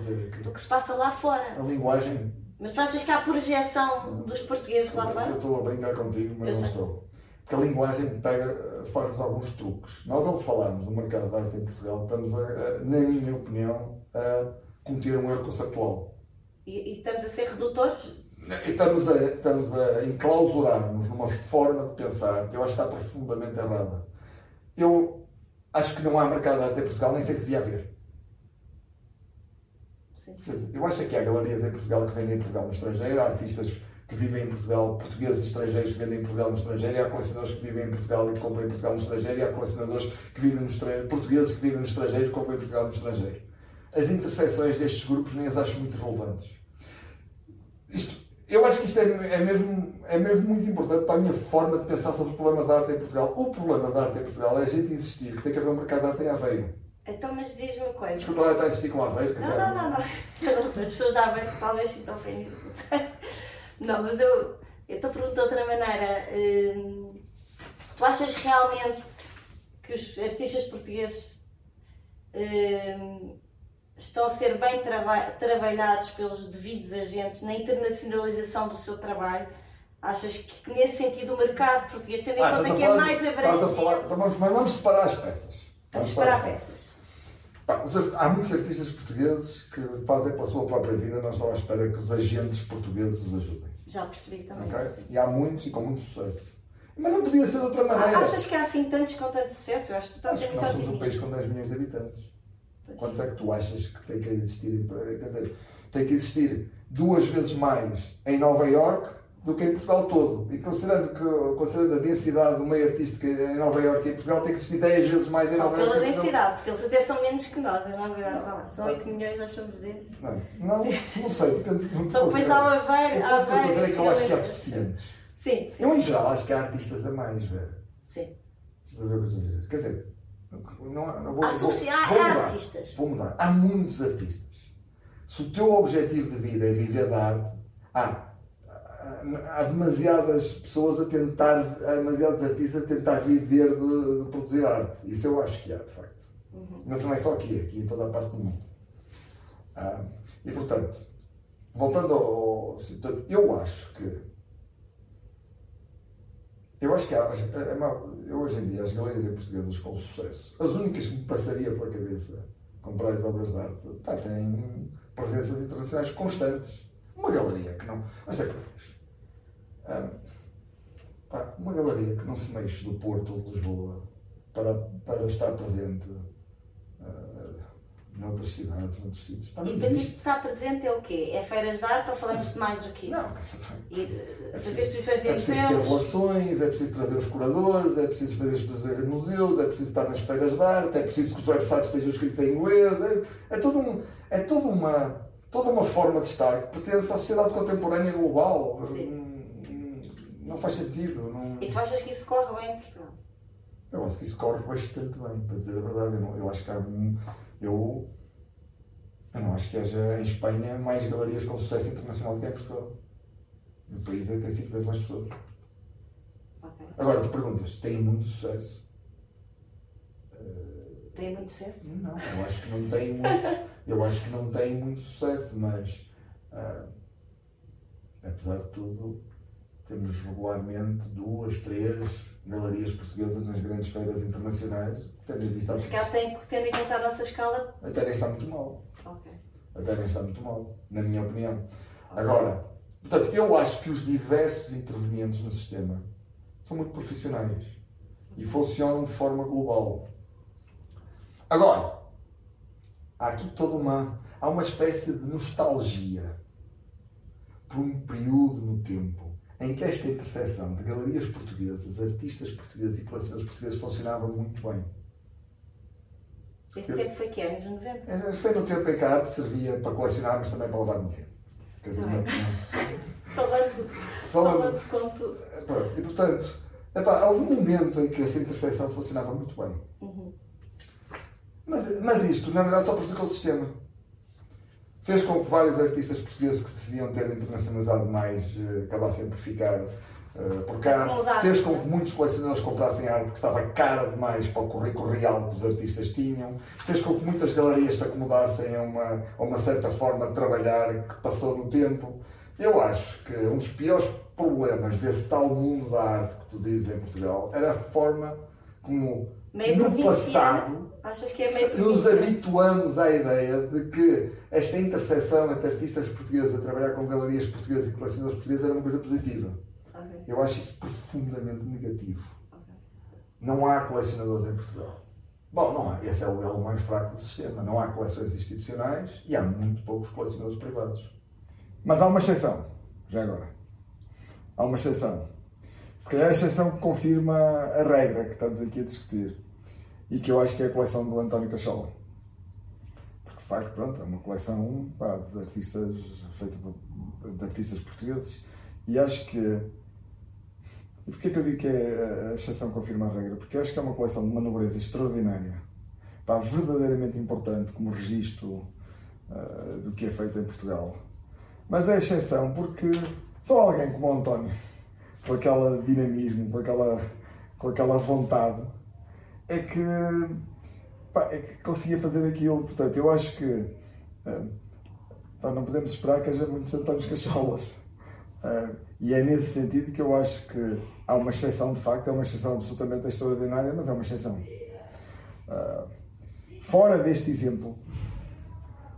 do que se passa lá fora. A linguagem. Mas tu achas que há projeção dos portugueses lá Eu fora? estou a brincar contigo, mas Eu não sei. estou. Porque a linguagem pega, faz-nos alguns truques. Nós, ao falarmos do mercado de arte em Portugal, estamos, a, a- na minha opinião, a cometer um erro conceptual. E, e estamos a ser redutores? E Estamos a, estamos a enclausurar-nos numa forma de pensar que eu acho que está profundamente errada. Eu acho que não há mercado de arte em Portugal, nem sei se devia haver. Sim. Eu acho que há galerias em Portugal que vendem em Portugal no estrangeiro, há artistas que vivem em Portugal, portugueses e estrangeiros que vendem em Portugal no estrangeiro, e há colecionadores que vivem em Portugal e que compram em Portugal no estrangeiro, e há colecionadores que vivem no estrangeiro, portugueses que vivem no estrangeiro e compram em Portugal no estrangeiro. As interseções destes grupos nem as acho muito relevantes. Isto, eu acho que isto é, é mesmo, é mesmo muito importante para a minha forma de pensar sobre os problemas da arte em Portugal. O problema da arte em Portugal é a gente insistir que tem que haver um mercado de arte em Aveiro. Então, mas diz-me uma coisa. Desculpa lá estar a insistir com Aveiro. Não, não, não, não. [LAUGHS] As pessoas da Aveiro talvez se estão ofendidas, não [LAUGHS] sei. Não, mas eu eu te pergunto de outra maneira. hum, tu achas realmente que os artistas portugueses hum, estão a ser bem traba- trabalhados pelos devidos agentes na internacionalização do seu trabalho? Achas que nesse sentido o mercado português, tendo em Ah, conta a que é falar- mais a falar- abrangente, então vamos, mas vamos separar as peças. vamos separar peças? Art- há muitos artistas portugueses que fazem pela sua própria vida, não estão à espera que os agentes portugueses os ajudem. Já percebi também ok? isso. E há muitos e com muito sucesso. Mas não podia ser de outra maneira. Ah, Achas que há assim tantos com tanto sucesso? Eu acho que tu estás a Acho ser que muito nós somos um país com 10 milhões de habitantes. Quantos é que tu achas que tem que existir? Quer dizer, tem que existir duas vezes mais em Nova Iorque do que em Portugal todo. E considerando, que, considerando a densidade do meio artístico em Nova Iorque e em Portugal, tem que existir 10 vezes mais em Só Nova pela Iorque. em Portugal. densidade, porque eles até são menos que nós, não vou falar. São 8 milhões, nós somos deles. Não, não, não sei, de Só depois há o Aveiro, O que eu estou a dizer é que eu acho que há suficientes. Sim, sim. Eu, em geral, acho que há artistas a mais, velho. sim. Quer dizer, não, não vou, Há, vou- vou mudar. artistas. Vou mudar. Há muitos artistas. Se o teu objetivo de vida é viver da arte, há, há demasiadas pessoas a tentar, há demasiados artistas a tentar viver de, de produzir arte. Isso eu acho que há, de facto. Mas não é só aqui, aqui em toda a parte do mundo. Ah, e portanto, voltando ao. eu acho que. Eu acho que há, é- é eu hoje em dia, as galerias portuguesas com sucesso, as únicas que me passaria pela cabeça comprar as obras de arte, pá, têm presenças internacionais constantes. Uma galeria que não. Mas é que ah, pá, uma galeria que não se mexe do Porto ou de Lisboa para, para estar presente noutras cidades, noutros sítios. Pá, E existe. estar presente é o quê? É feiras de arte ou falamos de mais do que isso? Não, E, É fazer preciso, exposições é em preciso ter museus? relações, é preciso trazer os curadores, é preciso fazer exposições em museus, é preciso estar nas feiras de arte, é preciso que os websites estejam escritos em inglês. É, é, todo um, é toda, uma, toda uma forma de estar que pertence à sociedade contemporânea global. Sim. Hum, Não faz sentido. Não... E tu achas que isso corre bem em Portugal? Eu acho que isso corre bastante bem, para dizer a verdade. Eu, não- eu acho que há um. Eu, eu não acho que haja em Espanha mais galerias com sucesso internacional do que em Portugal. No país é tem cinco vezes mais pessoas. Ok. Agora, tu perguntas, tem muito sucesso? Tem muito sucesso? Não, eu acho que não tem muito, eu acho que não tem muito sucesso, mas ah, apesar de tudo, temos regularmente duas, três galerias portuguesas nas grandes feiras internacionais, tendo em vista Mas cá tem, tendo em conta a nossa escala. até nem está muito mal. Ok. Até nem está muito mal, na minha opinião. Agora, portanto, eu acho que os diversos intervenientes no sistema são muito profissionais e funcionam de forma global. Agora, há aqui toda uma. Há uma espécie de nostalgia por um período no tempo em que esta interseção de galerias portuguesas, artistas portugueses e colecionadores portugueses funcionava muito bem. Esse tempo foi que anos 90? Era- Foi no tempo em que a arte servia para colecionar, mas também para lavar dinheiro. Quer dizer, não, [LAUGHS] falando, falando, tudo. E portanto, epá, houve um momento em que essa intersecção funcionava muito bem. Uhum. Mas, mas isto, na verdade, só prejudicou o sistema. Fez com que vários artistas portugueses que decidiam ter internacionalizado mais uh, acabassem por ficar uh, por cá. Fez com que muitos colecionadores comprassem arte que estava cara demais para o currículo real que os artistas tinham. Fez com que muitas galerias se acomodassem a uma, a uma certa forma de trabalhar que passou no tempo. Eu acho que um dos piores problemas desse tal mundo da arte que tu dizes em Portugal era a forma como meio no passado Achas que é meio nos habituamos à ideia de que esta interseção entre artistas portugueses a trabalhar com galerias portuguesas e colecionadores portugueses era uma coisa positiva. Okay. Eu acho isso profundamente negativo. Okay. Não há colecionadores em Portugal. Bom, não há. Esse é o elo mais fraco do sistema. Não há coleções institucionais e há muito poucos colecionadores privados. Mas há uma exceção, já agora. Há uma exceção. Se calhar a exceção que confirma a regra que estamos aqui a discutir e que eu acho que é a coleção do António Cachola. Porque de facto, pronto, é uma coleção pá, de artistas feita de artistas portugueses e acho que e porquê que eu digo que é a exceção confirma a regra? Porque eu acho que é uma coleção de uma nobreza extraordinária, pá, verdadeiramente importante como registro uh, do que é feito em Portugal. Mas é exceção porque só alguém como o António, com aquele dinamismo, com aquela, com aquela vontade, é que, pá, é que conseguia fazer aquilo. Portanto, eu acho que uh, pá, não podemos esperar que haja muitos Antónios Cacholas. Uh, e é nesse sentido que eu acho que há uma exceção, de facto, é uma exceção absolutamente extraordinária, mas é uma exceção. Uh, fora deste exemplo,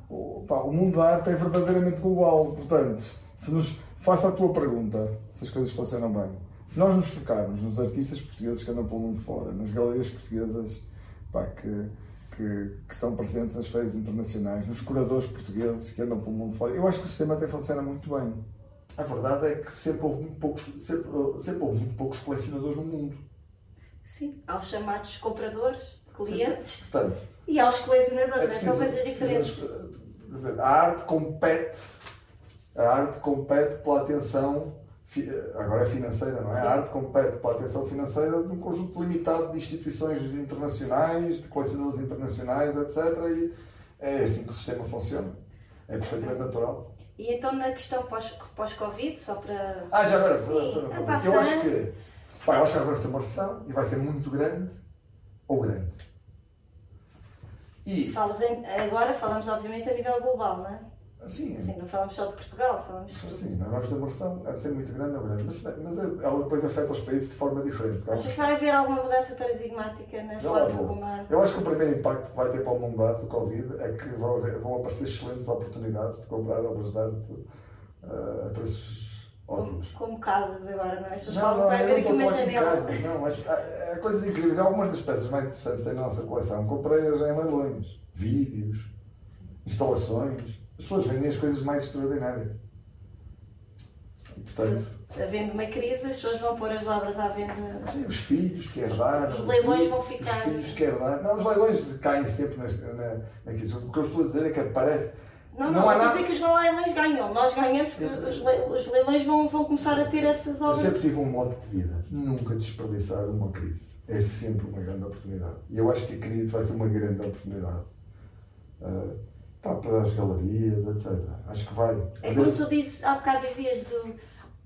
o mundo da arte é verdadeiramente global. Portanto, se nos faça a tua pergunta, se as coisas funcionam bem, se nós nos focarmos nos artistas portugueses que andam pelo mundo fora, nas galerias portuguesas pá, que, que, que, estão presentes nas feiras internacionais, nos curadores portugueses que andam pelo mundo fora, eu acho que o sistema até funciona muito bem. A verdade é que sempre houve muito poucos, sempre, sempre houve muito poucos colecionadores no mundo. Sim, aos chamados compradores, clientes Sim, portanto, e aos colecionadores, é preciso, são coisas diferentes. Dizer, a arte compete, a arte compete pela atenção agora é financeira, não é? Sim. A arte compete para a atenção financeira de um conjunto limitado de instituições internacionais, de colecionadores internacionais, etc. E é assim que o sistema funciona. É perfeitamente natural. E então na questão pós-Covid, pós só para. Ah, já agora, Sim, eu acho que. Pá, eu acho que vai ter uma recessão e vai ser muito grande ou grande. E... Falas em, agora falamos obviamente a nível global, não é? Sim. Sim, não falamos só de Portugal, falamos de Sim, mas vamos ter uma versão, há de ser muito grande ou grande, mas, mas ela depois afeta os países de forma diferente. Achas que vai haver alguma mudança paradigmática na forma como a... Eu acho que o primeiro impacto que vai ter para o mundo arte do Covid é que vão, haver, vão aparecer excelentes oportunidades de comprar obras de arte uh, a preços ótimos. Como, como, casas agora, não é? As pessoas falam que vai haver aqui uma janela. Não, mas há, há coisas incríveis. Algumas das peças mais interessantes da nossa coleção comprei-as em leilões, vídeos, instalações as pessoas vendem as coisas mais extraordinárias. portanto, havendo uma crise, as pessoas vão pôr as obras à venda. Sim, os filhos que herdaram. Os leilões vão ficar. Os filhos que herdaram. Não, os leilões caem sempre na, na, na O que eu estou a dizer é que parece. Não, não, não estou a dizer que os leilões ganham. Nós ganhamos porque os, os leilões vão, vão começar a ter essas obras. Eu sempre tive um modo de vida. Nunca desperdiçar uma crise. É sempre uma grande oportunidade. E eu acho que a crise vai ser uma grande oportunidade. Uh, para, para as galerias, etc. Acho que vai. É como tu dizes, há bocado dizias do,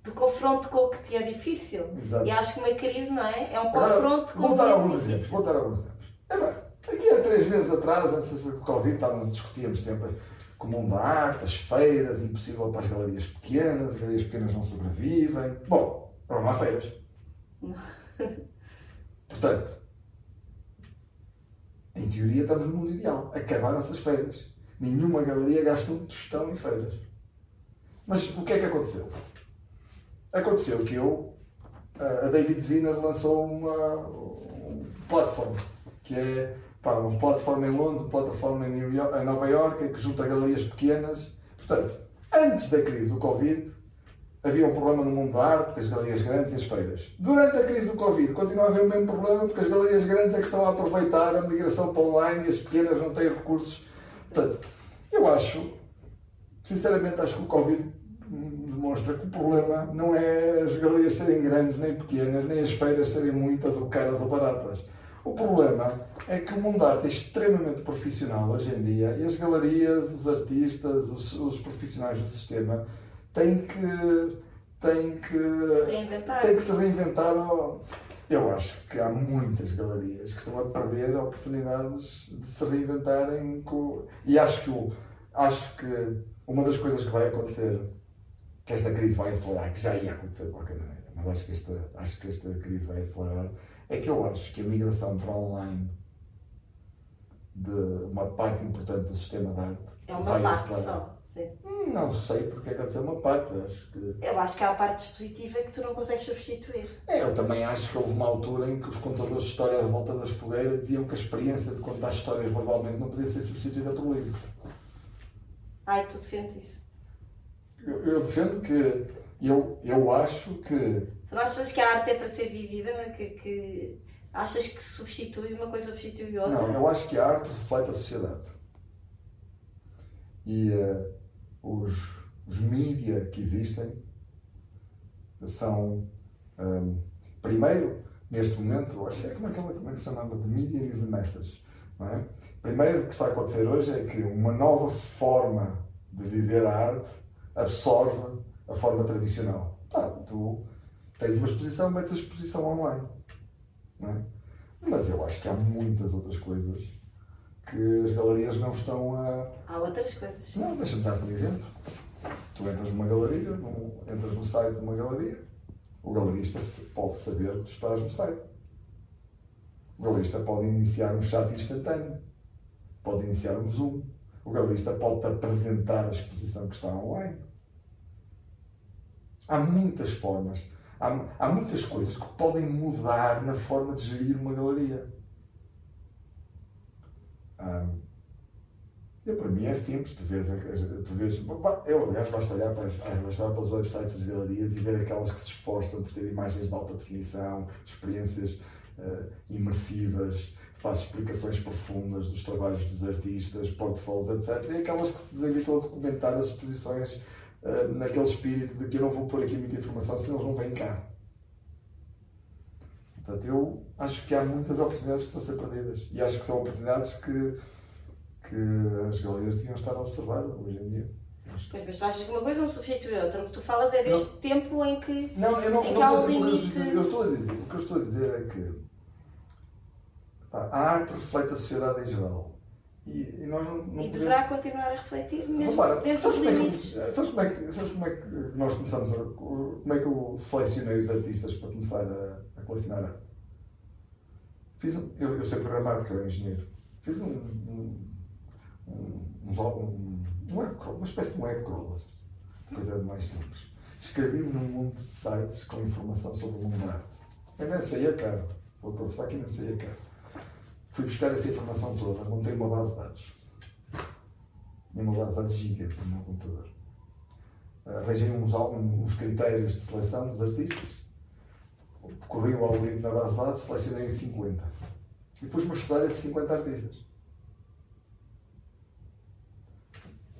do confronto com o que te é difícil. Exato. E acho que uma crise, não é? É um confronto com o que é alguns difícil. exemplos. Vou dar alguns exemplos. É bem, aqui há três meses atrás, antes do Covid, estávamos, discutíamos sempre com o mundo da arte, as feiras, impossível para as galerias pequenas, as galerias pequenas não sobrevivem. Bom, não há feiras. [LAUGHS] Portanto, em teoria estamos no mundo ideal. Acabaram essas feiras. Nenhuma galeria gasta um tostão em feiras. Mas o que é que aconteceu? Aconteceu que eu, a David Zwiner lançou uma, uma plataforma, que é pá, uma plataforma em Londres, uma plataforma em, em Nova Iorque, que junta galerias pequenas. Portanto, antes da crise do Covid, havia um problema no mundo da arte, porque as galerias grandes e as feiras. Durante a crise do Covid, continua a haver o mesmo problema, porque as galerias grandes é que estão a aproveitar a migração para online e as pequenas não têm recursos Portanto, eu acho, sinceramente, acho que o Covid demonstra que o problema não é as galerias serem grandes nem pequenas, nem as feiras serem muitas ou caras ou baratas. O problema é que o mundo da arte é extremamente profissional hoje em dia e as galerias, os artistas, os, os profissionais do sistema têm que, têm que, se reinventar. têm que se reinventar. Eu acho que há muitas galerias que estão a perder oportunidades de se reinventarem com... e acho que, o, acho que uma das coisas que vai acontecer, que esta crise vai acelerar, que já ia acontecer de qualquer maneira, mas acho que esta, acho que esta crise vai acelerar, é que eu acho que a migração para online de uma parte importante do sistema de arte É uma vai parte acelerar. só. Sim. Hum, Não sei porque é que há de ser uma parte. Acho que... Eu acho que há a parte dispositiva que tu não consegues substituir. É, eu também acho que houve uma altura em que os contadores de história à volta das fogueiras diziam que a experiência de contar histórias verbalmente não podia ser substituída por livros. Ai, tu defendes isso. Eu, eu defendo que. Eu, eu acho que. Tu não achas que a arte é para ser vivida, mas que, que achas que substitui uma coisa substitui outra? Não, eu acho que a arte reflete a sociedade. E eh, os, os que existem são. ehm, primeiro, neste momento, acho que é como, aquela, é que se chamava? De media is message. Não é? Primeiro, o que está a acontecer hoje é que uma nova forma de viver a arte absorve a forma tradicional. Pá, tu tens uma exposição, metes a exposição online. É? Mas eu acho que há muitas outras coisas que as galerias não estão a. Há outras coisas. Não, deixa-me dar-te um exemplo. Tu entras numa galeria, no- entras no site de uma galeria, o galerista pode saber que tu estás no site. O galerista pode iniciar um chat instantâneo, pode iniciar um Zoom. O galerista pode-te apresentar a exposição que está online. Há muitas formas, há, há muitas coisas que podem mudar na forma de gerir uma galeria. Eu, para mim é simples, tu vês, tu vês eu aliás basta olhar para, ah, basta para os websites das galerias e ver aquelas que se esforçam por ter imagens de alta definição, experiências ah, imersivas, faz explicações profundas dos trabalhos dos artistas, portfólios, etc. E aquelas que se dedicam a documentar as exposições ah, naquele espírito de que eu não vou pôr aqui muita informação senão eles não vêm cá. Portanto, eu acho que há muitas oportunidades que estão a ser perdidas. E acho que são oportunidades que, que as galerias deviam estar a observar hoje em dia. Pois, mas tu achas que uma coisa não substitui a outra. O que tu falas é deste tempo em que. Não, eu não, Em não que há um limite. Eu estou a dizer. O que eu estou a dizer é que pá, a arte reflete a sociedade em geral. E, e nós não, não E podemos- deverá continuar a refletir, mesmo Repara, dentro dos como, é limites. que, sabes, como é que, sabes como é que nós começamos a. Como é que eu selecionei os artistas para começar a, arte? Fiz um, eu, eu sei programar porque eu era engenheiro. Fiz um. um, um, um, um, um uma espécie de web crawler. Coisa mais simples. Escrevi-me num monte de sites com informação sobre o mundo da arte. Eu não saía caro. Vou confessar que não saía caro. Fui buscar essa informação toda, montei uma base de dados. Tinha uma base de dados gigante no meu computador. Arranjei uns, uns critérios de seleção dos artistas, corri o algoritmo na base de dados, selecionei 50. E pus-me a estudar esses 50 artistas.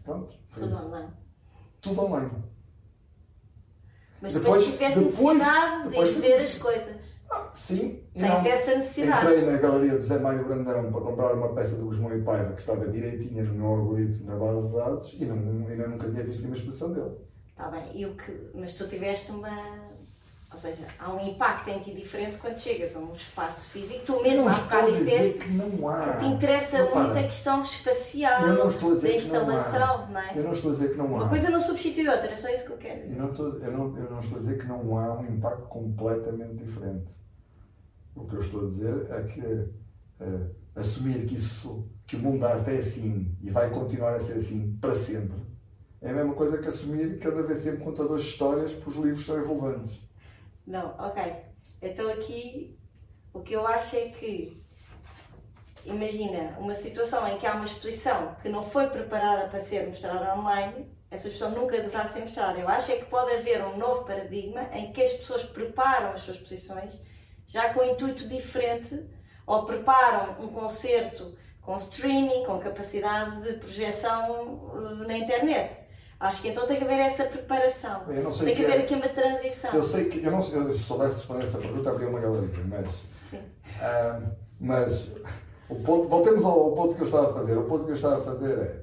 Pronto, Tudo isso. online. tudo online. Mas Depois- depois, tiveste depois- necessidade depois de ver as coisas. Ah, sim, Tens essa necessidade. Entrei na galeria do Zé Mário Brandão para comprar uma peça do Guzmão e Paiva que estava direitinha no meu algoritmo na base de dados e não, ainda nunca tinha visto nenhuma exposição dele. Está bem, e o que, mas tu tiveste uma. Ou seja, há um impacto em ti diferente quando chegas a um espaço físico. Tu mesmo há bocado disseste que não há. que te interessa Repara, muito a questão espacial, Eu não estou a dizer da que não instalação, não, é? Eu não estou a dizer que não há. Uma coisa não substitui outra, é só isso que eu quero Eu dizer. não, estou, eu, não, eu não estou a dizer que não há um impacto completamente diferente. O que eu estou a dizer é que eh, assumir que, isso, que o mundo da arte é assim e vai continuar a ser assim para sempre é a mesma coisa que assumir que cada vez sempre contadores de histórias para os livros serem relevantes. Não, ok. Então aqui o que eu acho é que imagina uma situação em que há uma exposição que não foi preparada para ser mostrada online, essa exposição nunca deverá ser mostrada. Eu acho é que pode haver um novo paradigma em que as pessoas preparam as suas exposições já com um intuito diferente ou preparam um concerto com streaming, com capacidade de projeção eh, na internet. Acho que então tem que haver essa preparação. Tem que, que haver é. aqui uma transição. Eu sei que, eu não eu, se soubesse responder essa pergunta, abria uma galeria, mas. Sim. ah, mas, o ponto, voltemos ao ponto que eu estava a fazer. O ponto que eu estava a fazer é.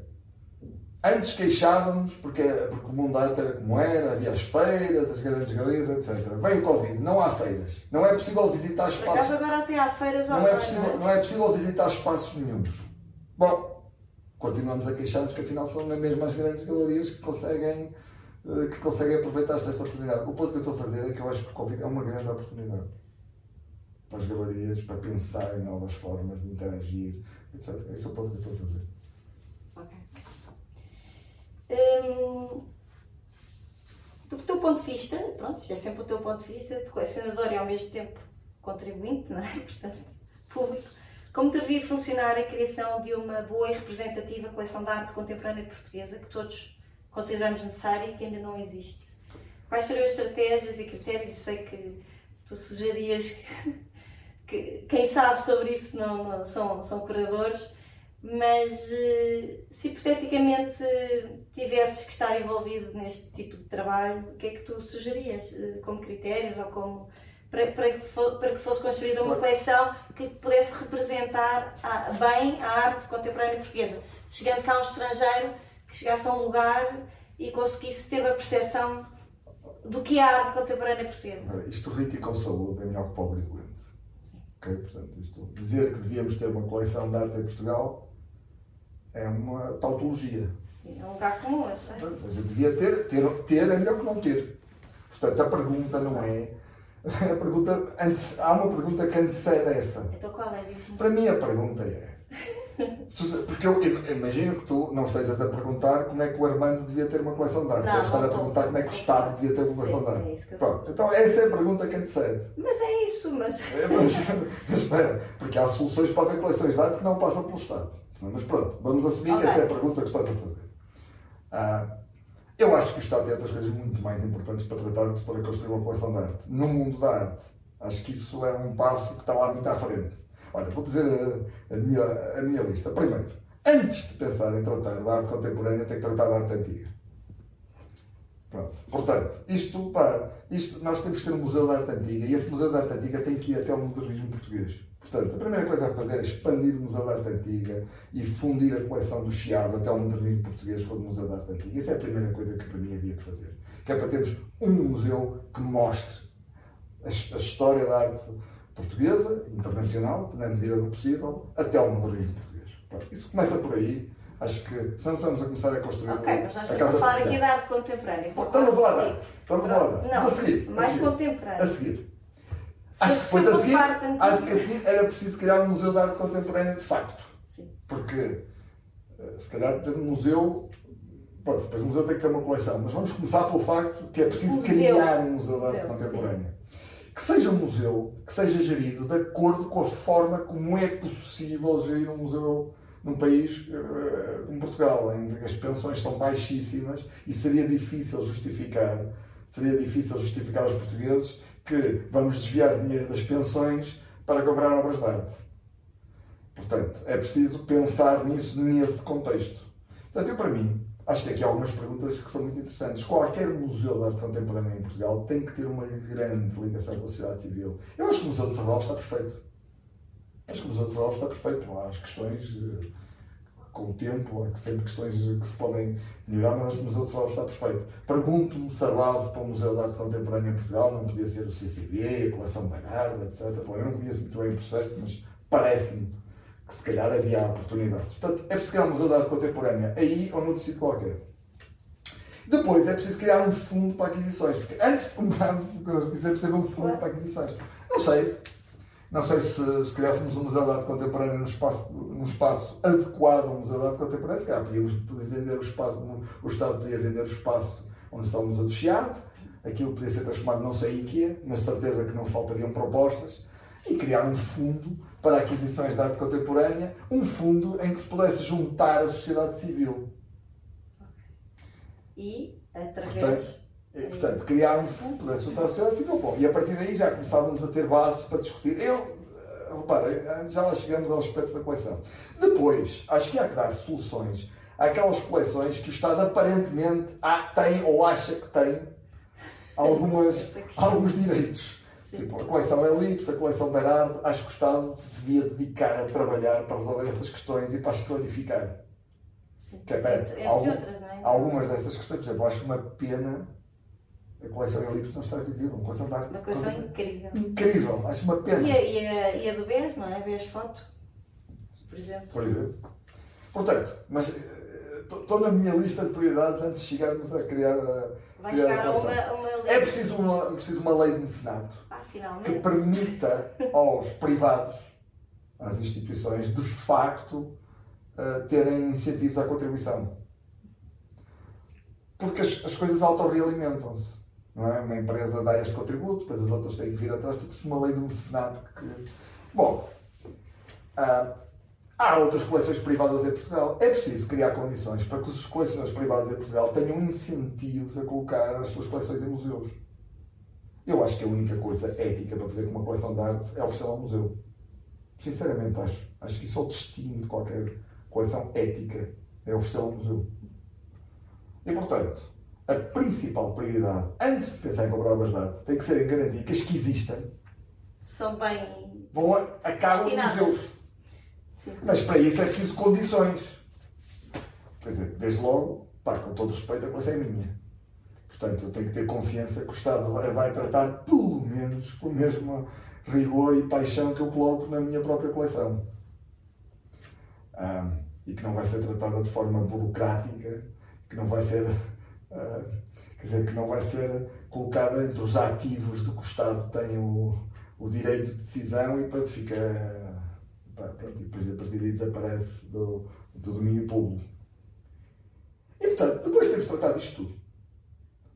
Antes queixávamos porque, porque o mundo da arte era como era, havia as feiras, as grandes galerias, etc. Vem o Covid, não há feiras. Não é possível visitar Por espaços. agora até há feiras Não é, possível, não é? não é possível visitar espaços nenhums. Bom, continuamos a queixar-nos que afinal são mesmo as grandes galerias que conseguem, eh, que conseguem aproveitar-se desta oportunidade. O ponto que eu estou a fazer é que eu acho que o Covid é uma grande oportunidade para as galerias, para pensar em novas formas de interagir, etc. Esse é o ponto que eu estou a fazer. Ok. Hum, do teu ponto de vista, pronto, é sempre o teu ponto de vista, de colecionador e ao mesmo tempo contribuinte, não é? [LAUGHS] Portanto, público. Como devia funcionar a criação de uma boa e representativa coleção de arte contemporânea portuguesa que todos consideramos necessária e que ainda não existe? Quais seriam as estratégias e critérios? Eu sei que tu sugerias que, [LAUGHS] que quem sabe sobre isso não, não- são, são curadores, mas eh, se hipoteticamente tivesses que estar envolvido neste tipo de trabalho, o que é que tu sugerias eh, como critérios ou como para, para, para que fosse construída uma coleção que pudesse representar a- bem a arte contemporânea portuguesa? Chegando cá um estrangeiro que chegasse a um lugar e conseguisse ter uma percepção do que é a arte contemporânea portuguesa. Isto rico e com saúde é melhor que pobre e doente. Sim. Ok? Portanto, isto, dizer que devíamos ter uma coleção de arte em Portugal é uma tautologia. Sim, é um lugar comum, eu sei. Portanto, a gente devia ter, ter, ter é melhor que não ter. Portanto, a pergunta não é. A pergunta, antes, há uma pergunta que antecede essa. Então qual é? Para mim, a pergunta é. Porque eu im- imagino que tu não estejas a perguntar como é que o Armando devia ter uma coleção de arte. Não, Deves estar a perguntar como é que o Estado devia ter uma coleção Sim, de é arte. isso que eu- Pronto, então essa é a pergunta que antecede. Mas é isso, mas. É, Mas, [LAUGHS] mas espera, porque há soluções para haver coleções de arte que não passam pelo Estado. Mas pronto, vamos assumir Ok. que essa é a pergunta que estás a fazer. Ah, eu acho que o Estado tem outras coisas muito mais importantes para tratar de para construir uma coleção de arte. No mundo da arte, acho que isso é um passo que está lá muito à frente. Olha, vou dizer a, a minha, a minha lista. Primeiro, antes de pensar em tratar da arte contemporânea, tem que tratar da arte antiga. Pronto. Portanto, isto, pá, isto, nós temos que ter um museu da arte antiga e esse museu da arte antiga tem que ir até ao modernismo português. Portanto, a primeira coisa a fazer é expandir o Museu da Arte Antiga e fundir a coleção do Chiado até ao modernismo português com o Museu da Arte Antiga. Isso é a primeira coisa que para mim havia que fazer. Que é para termos um museu que mostre a, a história da arte portuguesa, internacional, na medida do possível, até ao modernismo português. Pronto, isso começa por aí. Acho que se não estamos a começar a construir Ok, mas nós a estamos a falar aqui da arte contemporânea. Estamos a falar da arte. Estamos a falar da arte. A seguir. mais a contemporânea. A seguir. Acho que depois a seguir, acho que a seguir era preciso criar um museu de arte contemporânea de facto. Sim. Porque eh, se calhar ter um museu. Pronto, depois o museu tem que ter uma coleção, mas vamos começar pelo facto de que é preciso Museu. criar um museu de arte Museu, contemporânea. Que seja um museu que seja gerido de acordo com a forma como é possível gerir um museu num país eh, como Portugal, em que as pensões são baixíssimas e seria difícil justificar, seria difícil justificar aos portugueses que vamos desviar dinheiro das pensões para comprar obras de arte. Portanto, é preciso pensar nisso nesse contexto. Portanto, eu para mim, acho que aqui há algumas perguntas que são muito interessantes. Qualquer museu de arte contemporânea em Portugal tem que ter uma grande ligação com a sociedade civil. Eu acho que o Museu de Serralves está perfeito. Acho que o Museu de Serralves está perfeito. Não há as questões, eh, com o tempo, há sempre questões que se podem melhorar, mas o Museu de Serralves está perfeito. Pergunto-me se a base para o Museu de Arte Contemporânea em Portugal não podia ser o CCB, a Coleção Bagarda, etc. Bom, eu não conheço muito bem o processo, mas parece-me que se calhar havia oportunidades. Portanto, é preciso criar um Museu de Arte Contemporânea aí ou noutro sítio qualquer. Depois é preciso criar um fundo para aquisições, porque antes de [LAUGHS] dizer precisa um fundo para aquisições. Não sei. Não sei se, se criássemos um Museu de Arte Contemporânea num espaço, num espaço adequado ao Museu de Arte Contemporânea, se calhar podíamos vender o espaço, o Estado podia vender o espaço onde está o Museu do Chiado, aquilo podia ser transformado não sei em quê, mas certeza que não faltariam propostas, e criar um fundo para aquisições de arte contemporânea, um fundo em que se pudesse juntar a sociedade civil. E, através. Portanto, e, portanto, criar um fundo, pudesse juntar a sociedade civil. Bom, e a partir daí já começávamos a ter bases para discutir. Eu, eh, repara, já lá chegamos aos aspectos da coleção. Depois, acho que há que dar soluções há aquelas coleções que o Estado aparentemente tem ou acha que tem algumas, alguns direitos. Tipo, a coleção Elipse, a coleção Berardo, acho que o Estado se devia dedicar a trabalhar para resolver essas questões e para as clarificar. Sim. Que é, Entre algum, outras, não é? Algumas dessas questões, por exemplo, acho uma pena a coleção Elipse não estar visível. Uma coleção de arte. Uma coleção incrível. Incrível, acho uma pena. E a, e a, e a do BES, não é? BES Foto, por exemplo. Por exemplo. Portanto, mas estou na minha lista de prioridades antes de chegarmos a criar a. Vai criar chegar a uma, uma lei. É preciso uma, preciso uma lei de mecenato Ah, que permita aos privados, às instituições, de facto, eh, terem incentivos à contribuição. Porque as, as coisas autorrealimentam-se. É? Uma empresa dá este contributo, depois as outras têm que vir atrás. Portanto, uma lei de mecenato que. Bom, ah, há outras coleções privadas em Portugal. É preciso criar condições para que os colecionadores privados em Portugal tenham incentivos a colocar as suas coleções em museus. Eu acho que a única coisa ética para fazer com uma coleção de arte é oferecê-la ao museu. Sinceramente, acho. Acho que isso é o destino de qualquer coleção ética, é oferecê-la ao museu. E, portanto, a principal prioridade, antes de pensar em comprar obras de arte, tem que ser em garantir que as que existem São bem. vão a, acabam em museus. Sim. Mas para isso é preciso condições. Quer dizer, desde logo, pá, com todo respeito, a coisa é minha. Portanto, eu tenho que ter confiança que o Estado vai tratar, pelo menos, com o mesmo rigor e paixão que eu coloco na minha própria coleção. Ahm, e que não vai ser tratada de forma burocrática, que não vai ser. Ah, quer dizer, que não vai ser colocada entre os ativos do que o Estado tem o, o direito de decisão e pronto, fica. pronto, e depois a partir daí desaparece do, do domínio público. E portanto, depois de termos tratado isto tudo,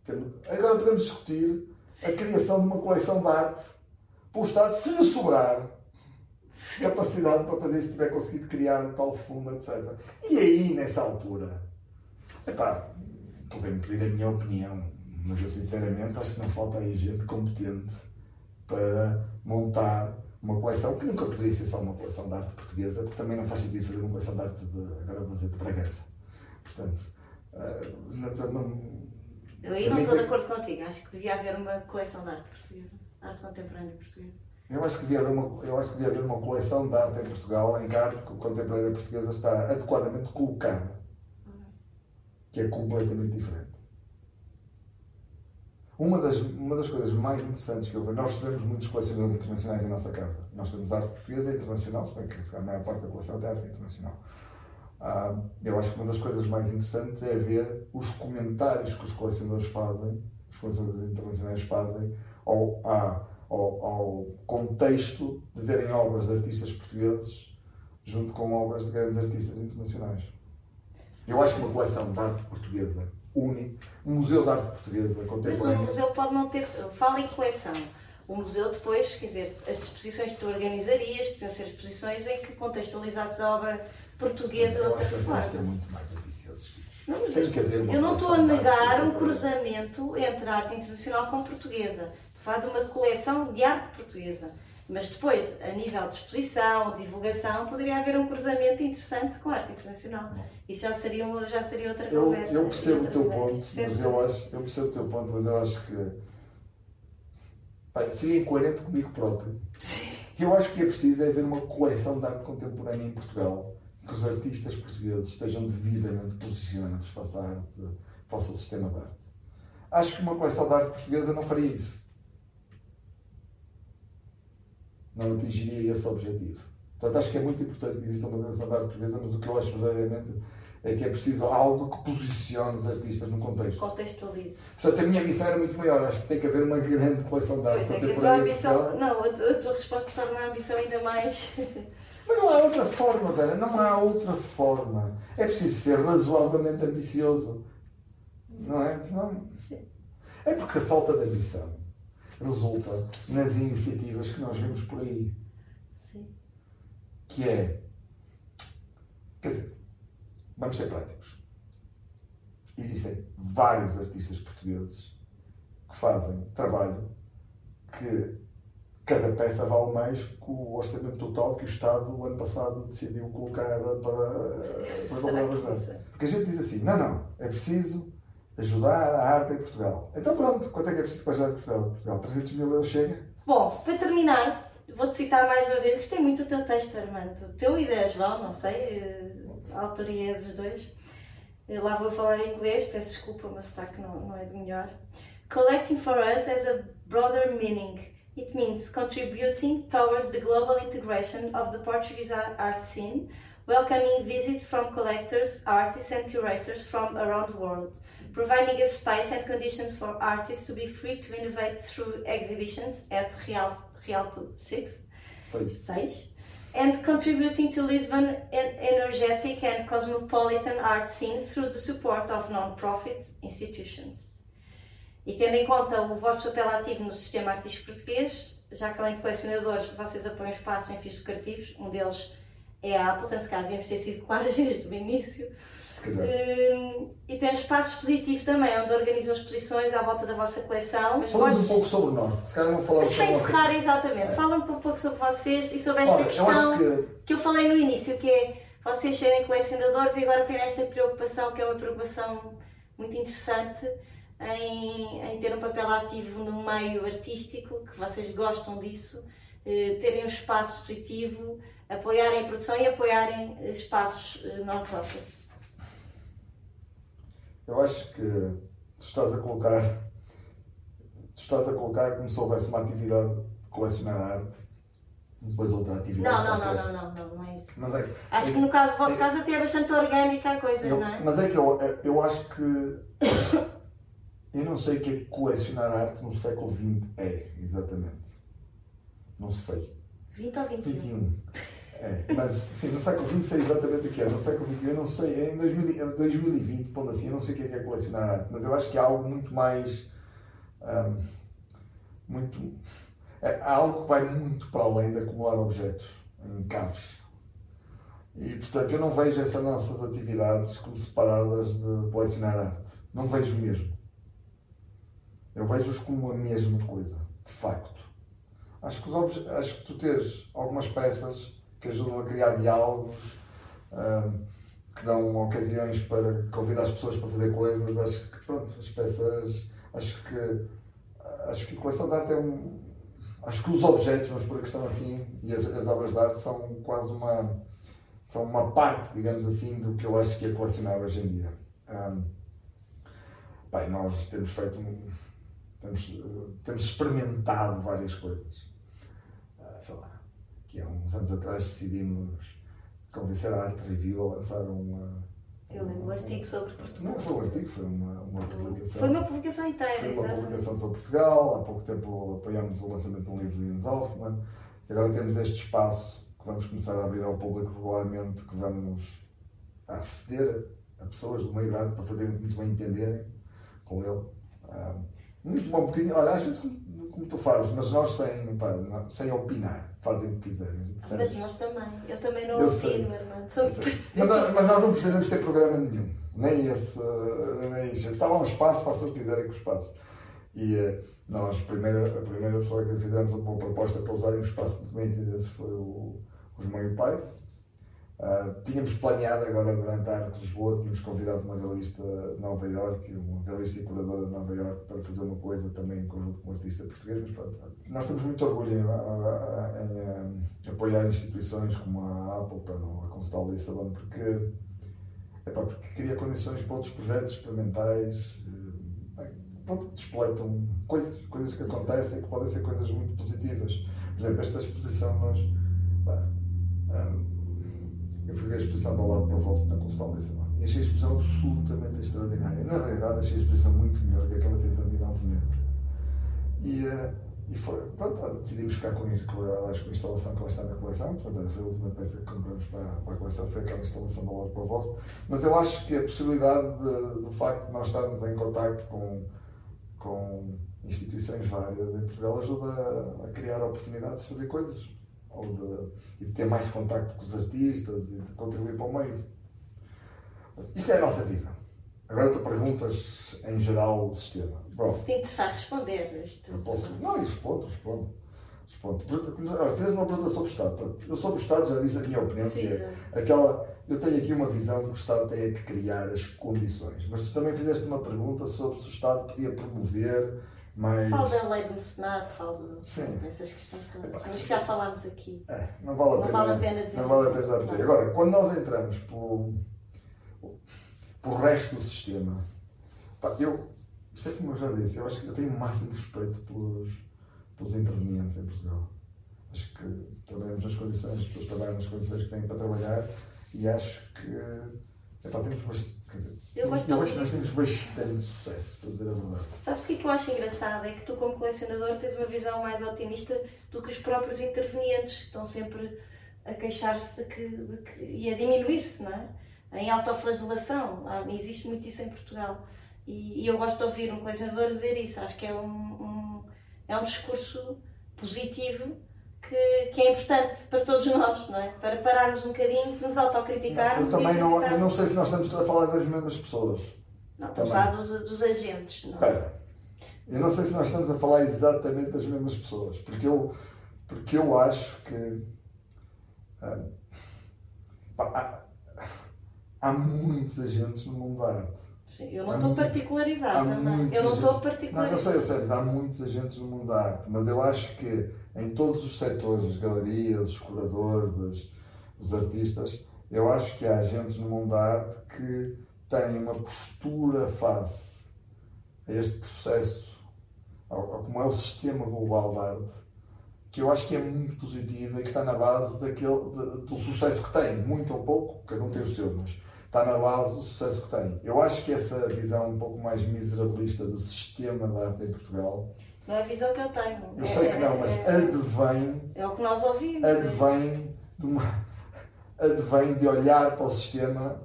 temos- agora podemos discutir a criação de uma coleção de arte para o Estado, se lhe sobrar capacidade para fazer se tiver conseguido criar um tal fundo, etc. E aí, nessa altura, epá, podem pedir a minha opinião, mas eu sinceramente acho que não falta aí gente competente para montar uma coleção que nunca poderia ser só uma coleção de arte portuguesa, porque também não faz sentido fazer uma coleção de arte de, agora vou dizer, de Bragança. Portanto, eh, não, não, Eu aí não estou de acordo contigo. Acho que devia haver uma coleção de arte portuguesa. Arte contemporânea portuguesa. Eu acho que devia haver uma, eu acho que devia haver uma coleção de arte em Portugal em que a arte contemporânea portuguesa está adequadamente colocada, que é completamente diferente. Uma das, uma das coisas mais interessantes que eu vejo, nós recebemos muitos colecionadores internacionais em nossa casa. Nós temos arte portuguesa e internacional, se bem que a maior parte da coleção é arte internacional. Ah, eu acho que uma das coisas mais interessantes é ver os comentários que os colecionadores fazem, os colecionadores internacionais fazem, ao, ao, ao contexto de verem obras de artistas portugueses junto com obras de grandes artistas internacionais. Eu acho uma coleção de arte portuguesa une um museu de arte portuguesa Mas o contemporânea. museu pode não ter. Fala em coleção. O museu depois, quer dizer, as exposições que tu organizarias podiam ser exposições em que contextualizasse a obra portuguesa de outra deve ser forma. muito mais ambicioso que isso. Não, mas Tem que haver uma eu não estou a negar um contemporânea. cruzamento entre a arte internacional com portuguesa. Estou a falar de uma coleção de arte portuguesa. Mas depois, a nível de exposição, divulgação, poderia haver um cruzamento interessante com a arte internacional. Isso já seria, uma- já seria outra Eu, conversa. eu percebo o teu conversa. ponto, mas eu acho, eu percebo o teu ponto, mas eu acho que pá, seria incoerente comigo próprio. Eu acho que é preciso é haver uma coleção de arte contemporânea em Portugal, que os artistas portugueses estejam devidamente posicionados face à arte, face ao sistema de arte. Acho que uma coleção de arte portuguesa não faria isso. Não atingiria esse objetivo. Portanto, acho que é muito importante que exista uma coleção de arte portuguesa, mas o que eu acho verdadeiramente é que é preciso algo que posicione os artistas no contexto. Contextualize. Portanto, a minha missão era muito maior. Acho que tem que haver uma grande coleção de arte Pois é, que a tua ambição. Não, a tua, a tua resposta torna a ambição ainda mais. [LAUGHS] Mas não há outra forma, Vera. Não há outra forma. É preciso ser razoavelmente ambicioso. Não é? Não. Sim. É porque a falta de ambição resulta nas iniciativas que nós vemos por aí. Sim. Que é. Quer dizer, vamos ser práticos. Existem vários artistas portugueses que fazem trabalho que cada peça vale mais que o orçamento total que o Estado, o ano passado, decidiu colocar para, para as arte. Porque a gente diz assim: não, não, é preciso ajudar a arte em Portugal. Então pronto, quanto é que é preciso para ajudar em Portugal? Portugal 300 mil euros chega? Bom, para terminar, vou-te citar mais uma vez. Gostei muito do teu texto, Armando. O teu e da João, não sei, eh, a autoria é dos dois. Eh, lá vou falar em inglês, peço desculpa, mas está que não, não é de melhor. Collecting for us has a broader meaning. It means contributing towards the global integration of the Portuguese art scene, welcoming visits from collectors, artists, and curators from around the world, providing a space and conditions for artists to be free to innovate through exhibitions at Real, Rialto 6, Seis. and contributing to Lisbon energetic and cosmopolitan art scene through the support of non-profit institutions. E tendo em conta o vosso papel ativo no sistema artístico português, já que além de colecionadores, vocês apoiam espaços em fins lucrativos, um deles é a Apple, tanto se calhar devíamos ter sido claros [LAUGHS] desde o início. Hum, e tem espaços expositivos também, onde organizam exposições à volta da vossa coleção. Mas Falamos podes... um pouco sobre nós, se calhar não falamos Mas para encerrar, exatamente, é. fala um pouco sobre vocês e sobre esta Olha, questão eu que... que eu falei no início, que é vocês serem colecionadores e agora terem esta preocupação, que é uma preocupação muito interessante em, em, ter um papel ativo no meio artístico, que vocês gostam disso, eh, terem um espaço expositivo, apoiarem a produção e apoiarem espaços eh, non-profit. Eu acho que tu estás a colocar, tu estás a colocar como se houvesse uma atividade de colecionar arte e depois outra atividade. Não, não, não, não, não, não, não é isso. Mas é, acho é, que no caso, vosso é, caso até é bastante orgânica a coisa, eu, não é? Mas é que eu, eu acho que [COUGHS] eu não sei o que é colecionar arte no século XX é, exatamente. Não sei. 20 ou 21? 21. É, mas sim, no século XX sei exatamente o que é. No século XXI eu não sei. É em 2020, pondo assim, eu não sei o que é, que é colecionar arte. Mas eu acho que é algo muito mais. Um, muito. É algo que vai muito para além de acumular objetos em caves. E portanto eu não vejo essas nossas atividades como separadas de colecionar arte. Não vejo mesmo. Eu vejo-os como a mesma coisa, de facto. Acho que, os acho que tu tens algumas peças que ajudam a criar diálogos, que dão ocasiões para convidar as pessoas para fazer coisas. Acho que, pronto, as peças. Acho que. Acho que a coleção de arte é um. Acho que os objetos, vamos por a questão assim, e as, as obras de arte são quase uma. são uma parte, digamos assim, do que eu acho que é colecionar hoje em dia. Um, bem, nós temos feito um, temos, temos experimentado várias coisas. Uh, sei lá, que há uns anos atrás decidimos convencer a Art Review a lançar uma. Eu lembro um artigo sobre Portugal. Não foi um artigo, foi uma, uma publicação. Foi uma publicação inteira, Foi uma publicação sobre Portugal. Há pouco tempo apoiámos o lançamento de um livro de Jens Hoffman. E agora temos este espaço que vamos começar a abrir ao público regularmente, que vamos aceder a pessoas de uma idade para fazerem muito bem entenderem com ele. Ah, muito bom, um bocadinho. Olha, às vezes como, tu fazes, mas nós sem, pá, sem opinar, fazem o que quiserem. Mas nós também. Eu também não eu opino, irmão. Mas, mas nós não precisamos ter programa nenhum. Nem esse. Nem isso. Está lá um espaço, façam o que quiserem com o espaço. E uh, nós, primeira, a primeira pessoa que fizemos uma proposta para usarem um espaço muito bem entendido foi o, o e o Pai Uh, tínhamos planeado agora durante a Arte de Lisboa, tínhamos convidado uma galerista de Nova Iorque, uma galerista e curadora de Nova Iorque para fazer uma coisa também em conjunto com um artista português, mas pronto, nós temos muito orgulho em, em, em apoiar instituições como a Appleton ou a Constal Lissabon, porque, epá, porque cria condições para outros projetos experimentais, eh, pronto, despleitam coisas, coisas que acontecem e que podem ser coisas muito positivas. Por exemplo, esta exposição nós... um, eu fui ver a exposição do lado Provost na Constituição Lissabon e achei a exposição absolutamente extraordinária. Na realidade, achei a exposição muito melhor que aquela que teve na Bienal de Veneza. E, uh, e foi, pronto, decidimos ficar com, com, acho, com a instalação que ela está na coleção, portanto, foi a última peça que compramos para, para a coleção, foi aquela instalação do lado Provost. Mas eu acho que a possibilidade de, do facto de nós estarmos em contato com, com instituições várias em Portugal ajuda a criar oportunidades de fazer coisas ou de, e de ter mais contacto com os artistas e de contribuir para o meio. Isto é a nossa visão. Agora tu perguntas em geral o sistema. Bom, Se te interessar responder isto. Eu posso, não, eu respondo, respondo. Olha, fez uma pergunta sobre o Estado. Eu sobre o Estado já disse a minha opinião, Sim, que é aquela. Eu tenho aqui uma visão de que o Estado tem que criar as condições. Mas tu também fizeste uma pergunta sobre se o Estado podia promover mais. Fala da lei do mecenato, fala dessas questões todas. Mas que já falámos aqui. É, não vale a não pena. Vale a pena dizer não vale a pena dizer. Agora, quando nós entramos pelo, pelo resto do sistema, pá, eu. Isto é como eu já disse, eu acho que eu tenho o máximo respeito pelos pelos intervenientes em Portugal. Acho que trabalhamos nas condições, as pessoas trabalham nas condições que têm para trabalhar e acho que epá, temos bastante. Dizer, eu, gosto eu acho que nós temos bastante sucesso, para dizer a verdade. Sabes o que é que eu acho engraçado? É que tu, como colecionador, tens uma visão mais otimista do que os próprios intervenientes, que estão sempre a queixar-se de que, de que, e a diminuir-se, não é? Em autoflagelação. Ah, existe muito isso em Portugal. E, e, eu gosto de ouvir um colecionador dizer isso. Acho que é um, um é um discurso positivo que, que, é importante para todos nós, não é? Para pararmos um bocadinho, nos autocriticarmos. Eu também não, eu não sei se nós estamos a falar das mesmas pessoas. Não, estamos a falar dos, dos agentes. Não. Espera, eu não sei se nós estamos a falar exatamente das mesmas pessoas, porque eu, porque eu acho que pá, há, há muitos agentes no mundo da arte. Sim, eu não estou particularizado também. Eu não estou particularizado. Não, eu sei, eu sei, há muitos agentes no mundo da arte, mas eu acho que em todos os setores, as galerias, os curadores, os, artistas, eu acho que há agentes no mundo da arte que têm uma postura face a este processo, ao, ao, como é o sistema global da arte, que eu acho que é muito positivo e que está na base daquele, de, do sucesso que tem, muito ou pouco, cada um tem o seu, mas está na base do sucesso que tem. Eu acho que essa visão um pouco mais miserabilista do sistema da arte em Portugal. Não é a visão que eu tenho. Eu é, sei que não, mas é, advém. É o que nós ouvimos. Advém de, uma, advém de olhar para o sistema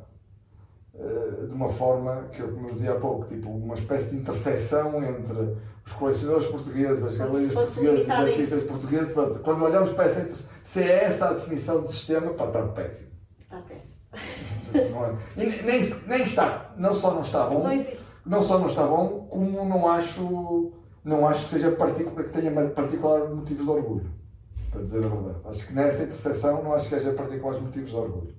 uh, de uma forma que eu, como eu dizia há pouco, tipo uma espécie de interseção entre os colecionadores portugueses, as galerias portuguesas, os artistas portugueses. Pronto, quando olhamos para essa, se é essa a definição de sistema, pá, está péssimo. Está péssimo. E nem, nem está, não só não está bom, não, não só não está bom, como não acho, não acho que seja particular, que tenha particular motivos de orgulho. Para dizer a verdade. Acho que nessa interseção não acho que haja particulares motivos de orgulho.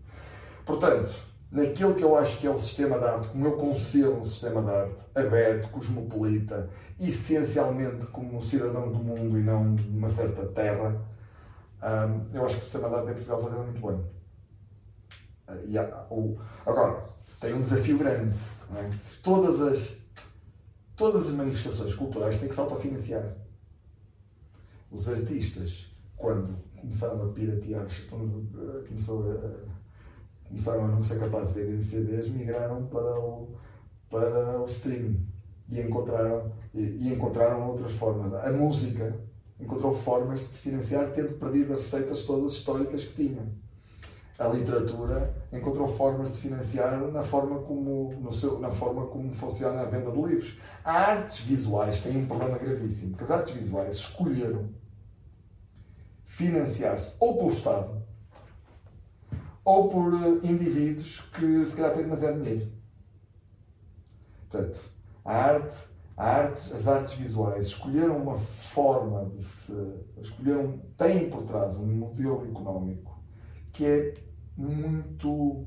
Portanto, naquilo que eu acho que é o sistema de arte, como eu concebo um sistema de arte aberto, cosmopolita, essencialmente como cidadão do mundo e não de uma certa terra, hum, eu acho que o sistema de arte em Portugal faz muito bem. E há, o, agora, tem um desafio grande. É? Todas, as, todas as manifestações culturais têm que se autofinanciar. Os artistas, quando começaram a piratear, começou a, começaram a não ser capazes de ver em CDs, migraram para o, para o streaming e encontraram, e, e encontraram outras formas. A música encontrou formas de se financiar, tendo perdido as receitas todas históricas que tinham a literatura encontrou formas de financiar na forma como, no seu, na forma como funciona a venda de livros. As artes visuais têm um problema gravíssimo, porque as artes visuais escolheram financiar-se ou pelo Estado ou por eh, indivíduos que se calhar têm demasiado dinheiro. Portanto, a arte, a arte, as artes visuais escolheram uma forma de se. escolheram, têm por trás um modelo económico que é muito.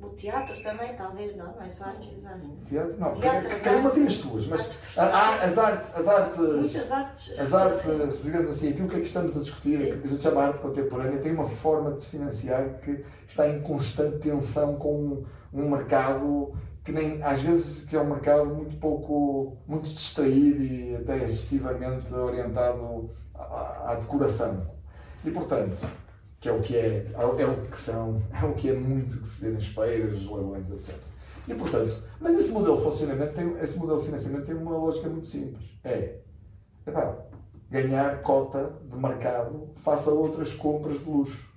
O teatro também, talvez, não, é só artes visuais. Teatro, não, teatro, cada uma tem as suas, mas as artes, as artes, Muitas artes, as artes, digamos assim, aquilo que é que estamos a discutir, Sim. que a gente chama arte contemporânea, tem uma forma de se financiar que está em constante tensão com um mercado que nem, às vezes que é um mercado muito pouco, muito distraído e até excessivamente orientado à, à decoração. E portanto, que é o que é, é o que são, [LAUGHS] é o que é muito que se vê nas feiras, leilões, etc. E portanto, mas esse modelo de funcionamento, tem, esse modelo de financiamento tem uma lógica muito simples. É, epá, ganhar cota de mercado face a outras compras de luxo.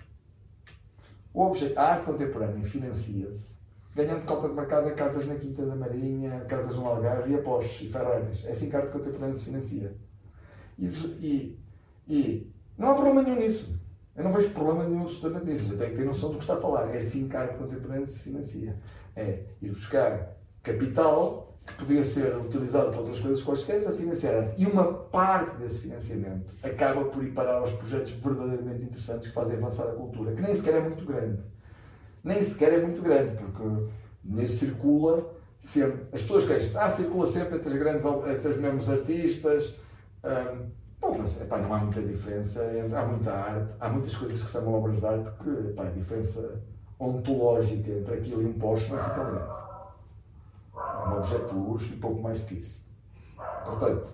O objeto, a arte contemporânea financia-se ganhando cota de mercado a casas na Quinta da Marinha, casas no Algarve e a Porsche e Ferraris. É assim que a arte contemporânea se financia. E, e, e não há problema nenhum nisso. Eu não vejo problema nenhum absolutamente nisso. Você tem que ter noção do que está a falar. É assim que a arte contemporânea se financia. É ir buscar capital podia ser utilizado para outras coisas quaisquer a financiar arte. E uma parte desse financiamento acaba por ir parar aos projetos verdadeiramente interessantes que fazem avançar a cultura, que nem sequer é muito grande. Nem sequer é muito grande, porque nesse circula sempre. As pessoas queixam-se, ah, circula sempre entre, as grandes, entre os mesmos artistas. Um, bom, mas epá, não há muita diferença, há muita arte, há muitas coisas que são obras de arte que epá, a diferença ontológica entre aquilo e um poste não é assim tão grande um objeto de luxo e pouco mais do que isso. Portanto,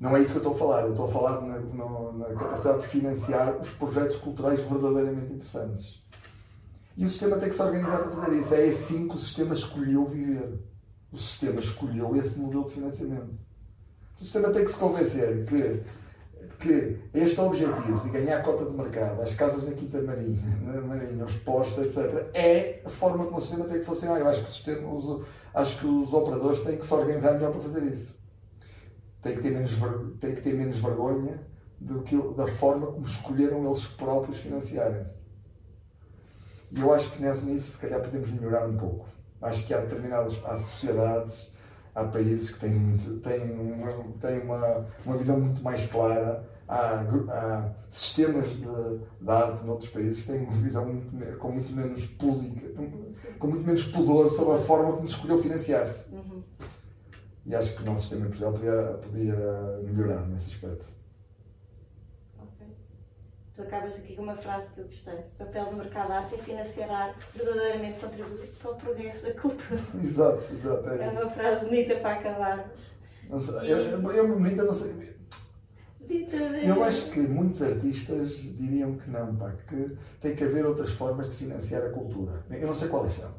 não é isso que eu estou a falar. Eu estou a falar na, na, na capacidade de financiar os projetos culturais verdadeiramente interessantes. E o sistema tem que se organizar para fazer isso. É assim que o sistema escolheu viver. O sistema escolheu esse modelo de financiamento. O sistema tem que se convencer que, que este objetivo de ganhar cota de mercado, as casas na Quinta Marinha, na Marinha, os postos, etc., é a forma como o sistema tem que funcionar. Eu acho que o sistema, usa acho que os operadores têm que se organizar melhor para fazer isso. Têm que ter menos, que ter menos vergonha do que, da forma como escolheram eles próprios financiarem-se. E eu acho que nisso, se calhar, podemos melhorar um pouco. Acho que há determinadas há sociedades, há países que têm, muito, têm, uma, têm uma, uma visão muito mais clara há, há sistemas de, de, arte noutros países que têm uma visão muito, com muito menos pública, com muito menos pudor sobre a forma como escolheu financiar-se. Uhum. E acho que o nosso sistema empresarial podia, podia melhorar nesse aspecto. Tu acabas aqui com uma frase que eu gostei. O papel do mercado de arte é financiar a arte que verdadeiramente contribui para o progresso da cultura. [LAUGHS] Exato, exato. É, é uma frase bonita para acabar. Não sei, eu, eu, eu bonita, não sei. Eu acho que muitos artistas diriam que não, pá, que tem que haver outras formas de financiar a cultura. Eu não sei quais são.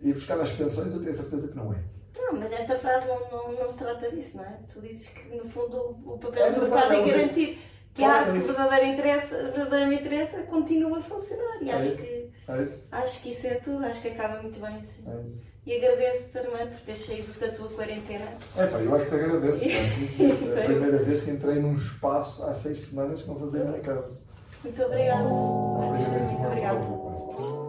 E buscar as pensões, eu tenho certeza que não é. Não, mas esta frase não, não, não se trata disso, não é? Tu dizes que, no fundo, o papel é, do mercado é garantir que a arte que verdadeiramente interessa, verdadeiramente interessa continua a funcionar. E é acho, que, é acho que isso é tudo, acho que acaba muito bem assim. É. E agradeço-te, Armando, por ter saído da tua quarentena. É pá, eu acho que te agradeço. [LAUGHS] é a primeira vez que entrei num espaço há seis semanas que não fazia a minha casa. Muito obrigada. Obrigado. Obrigada.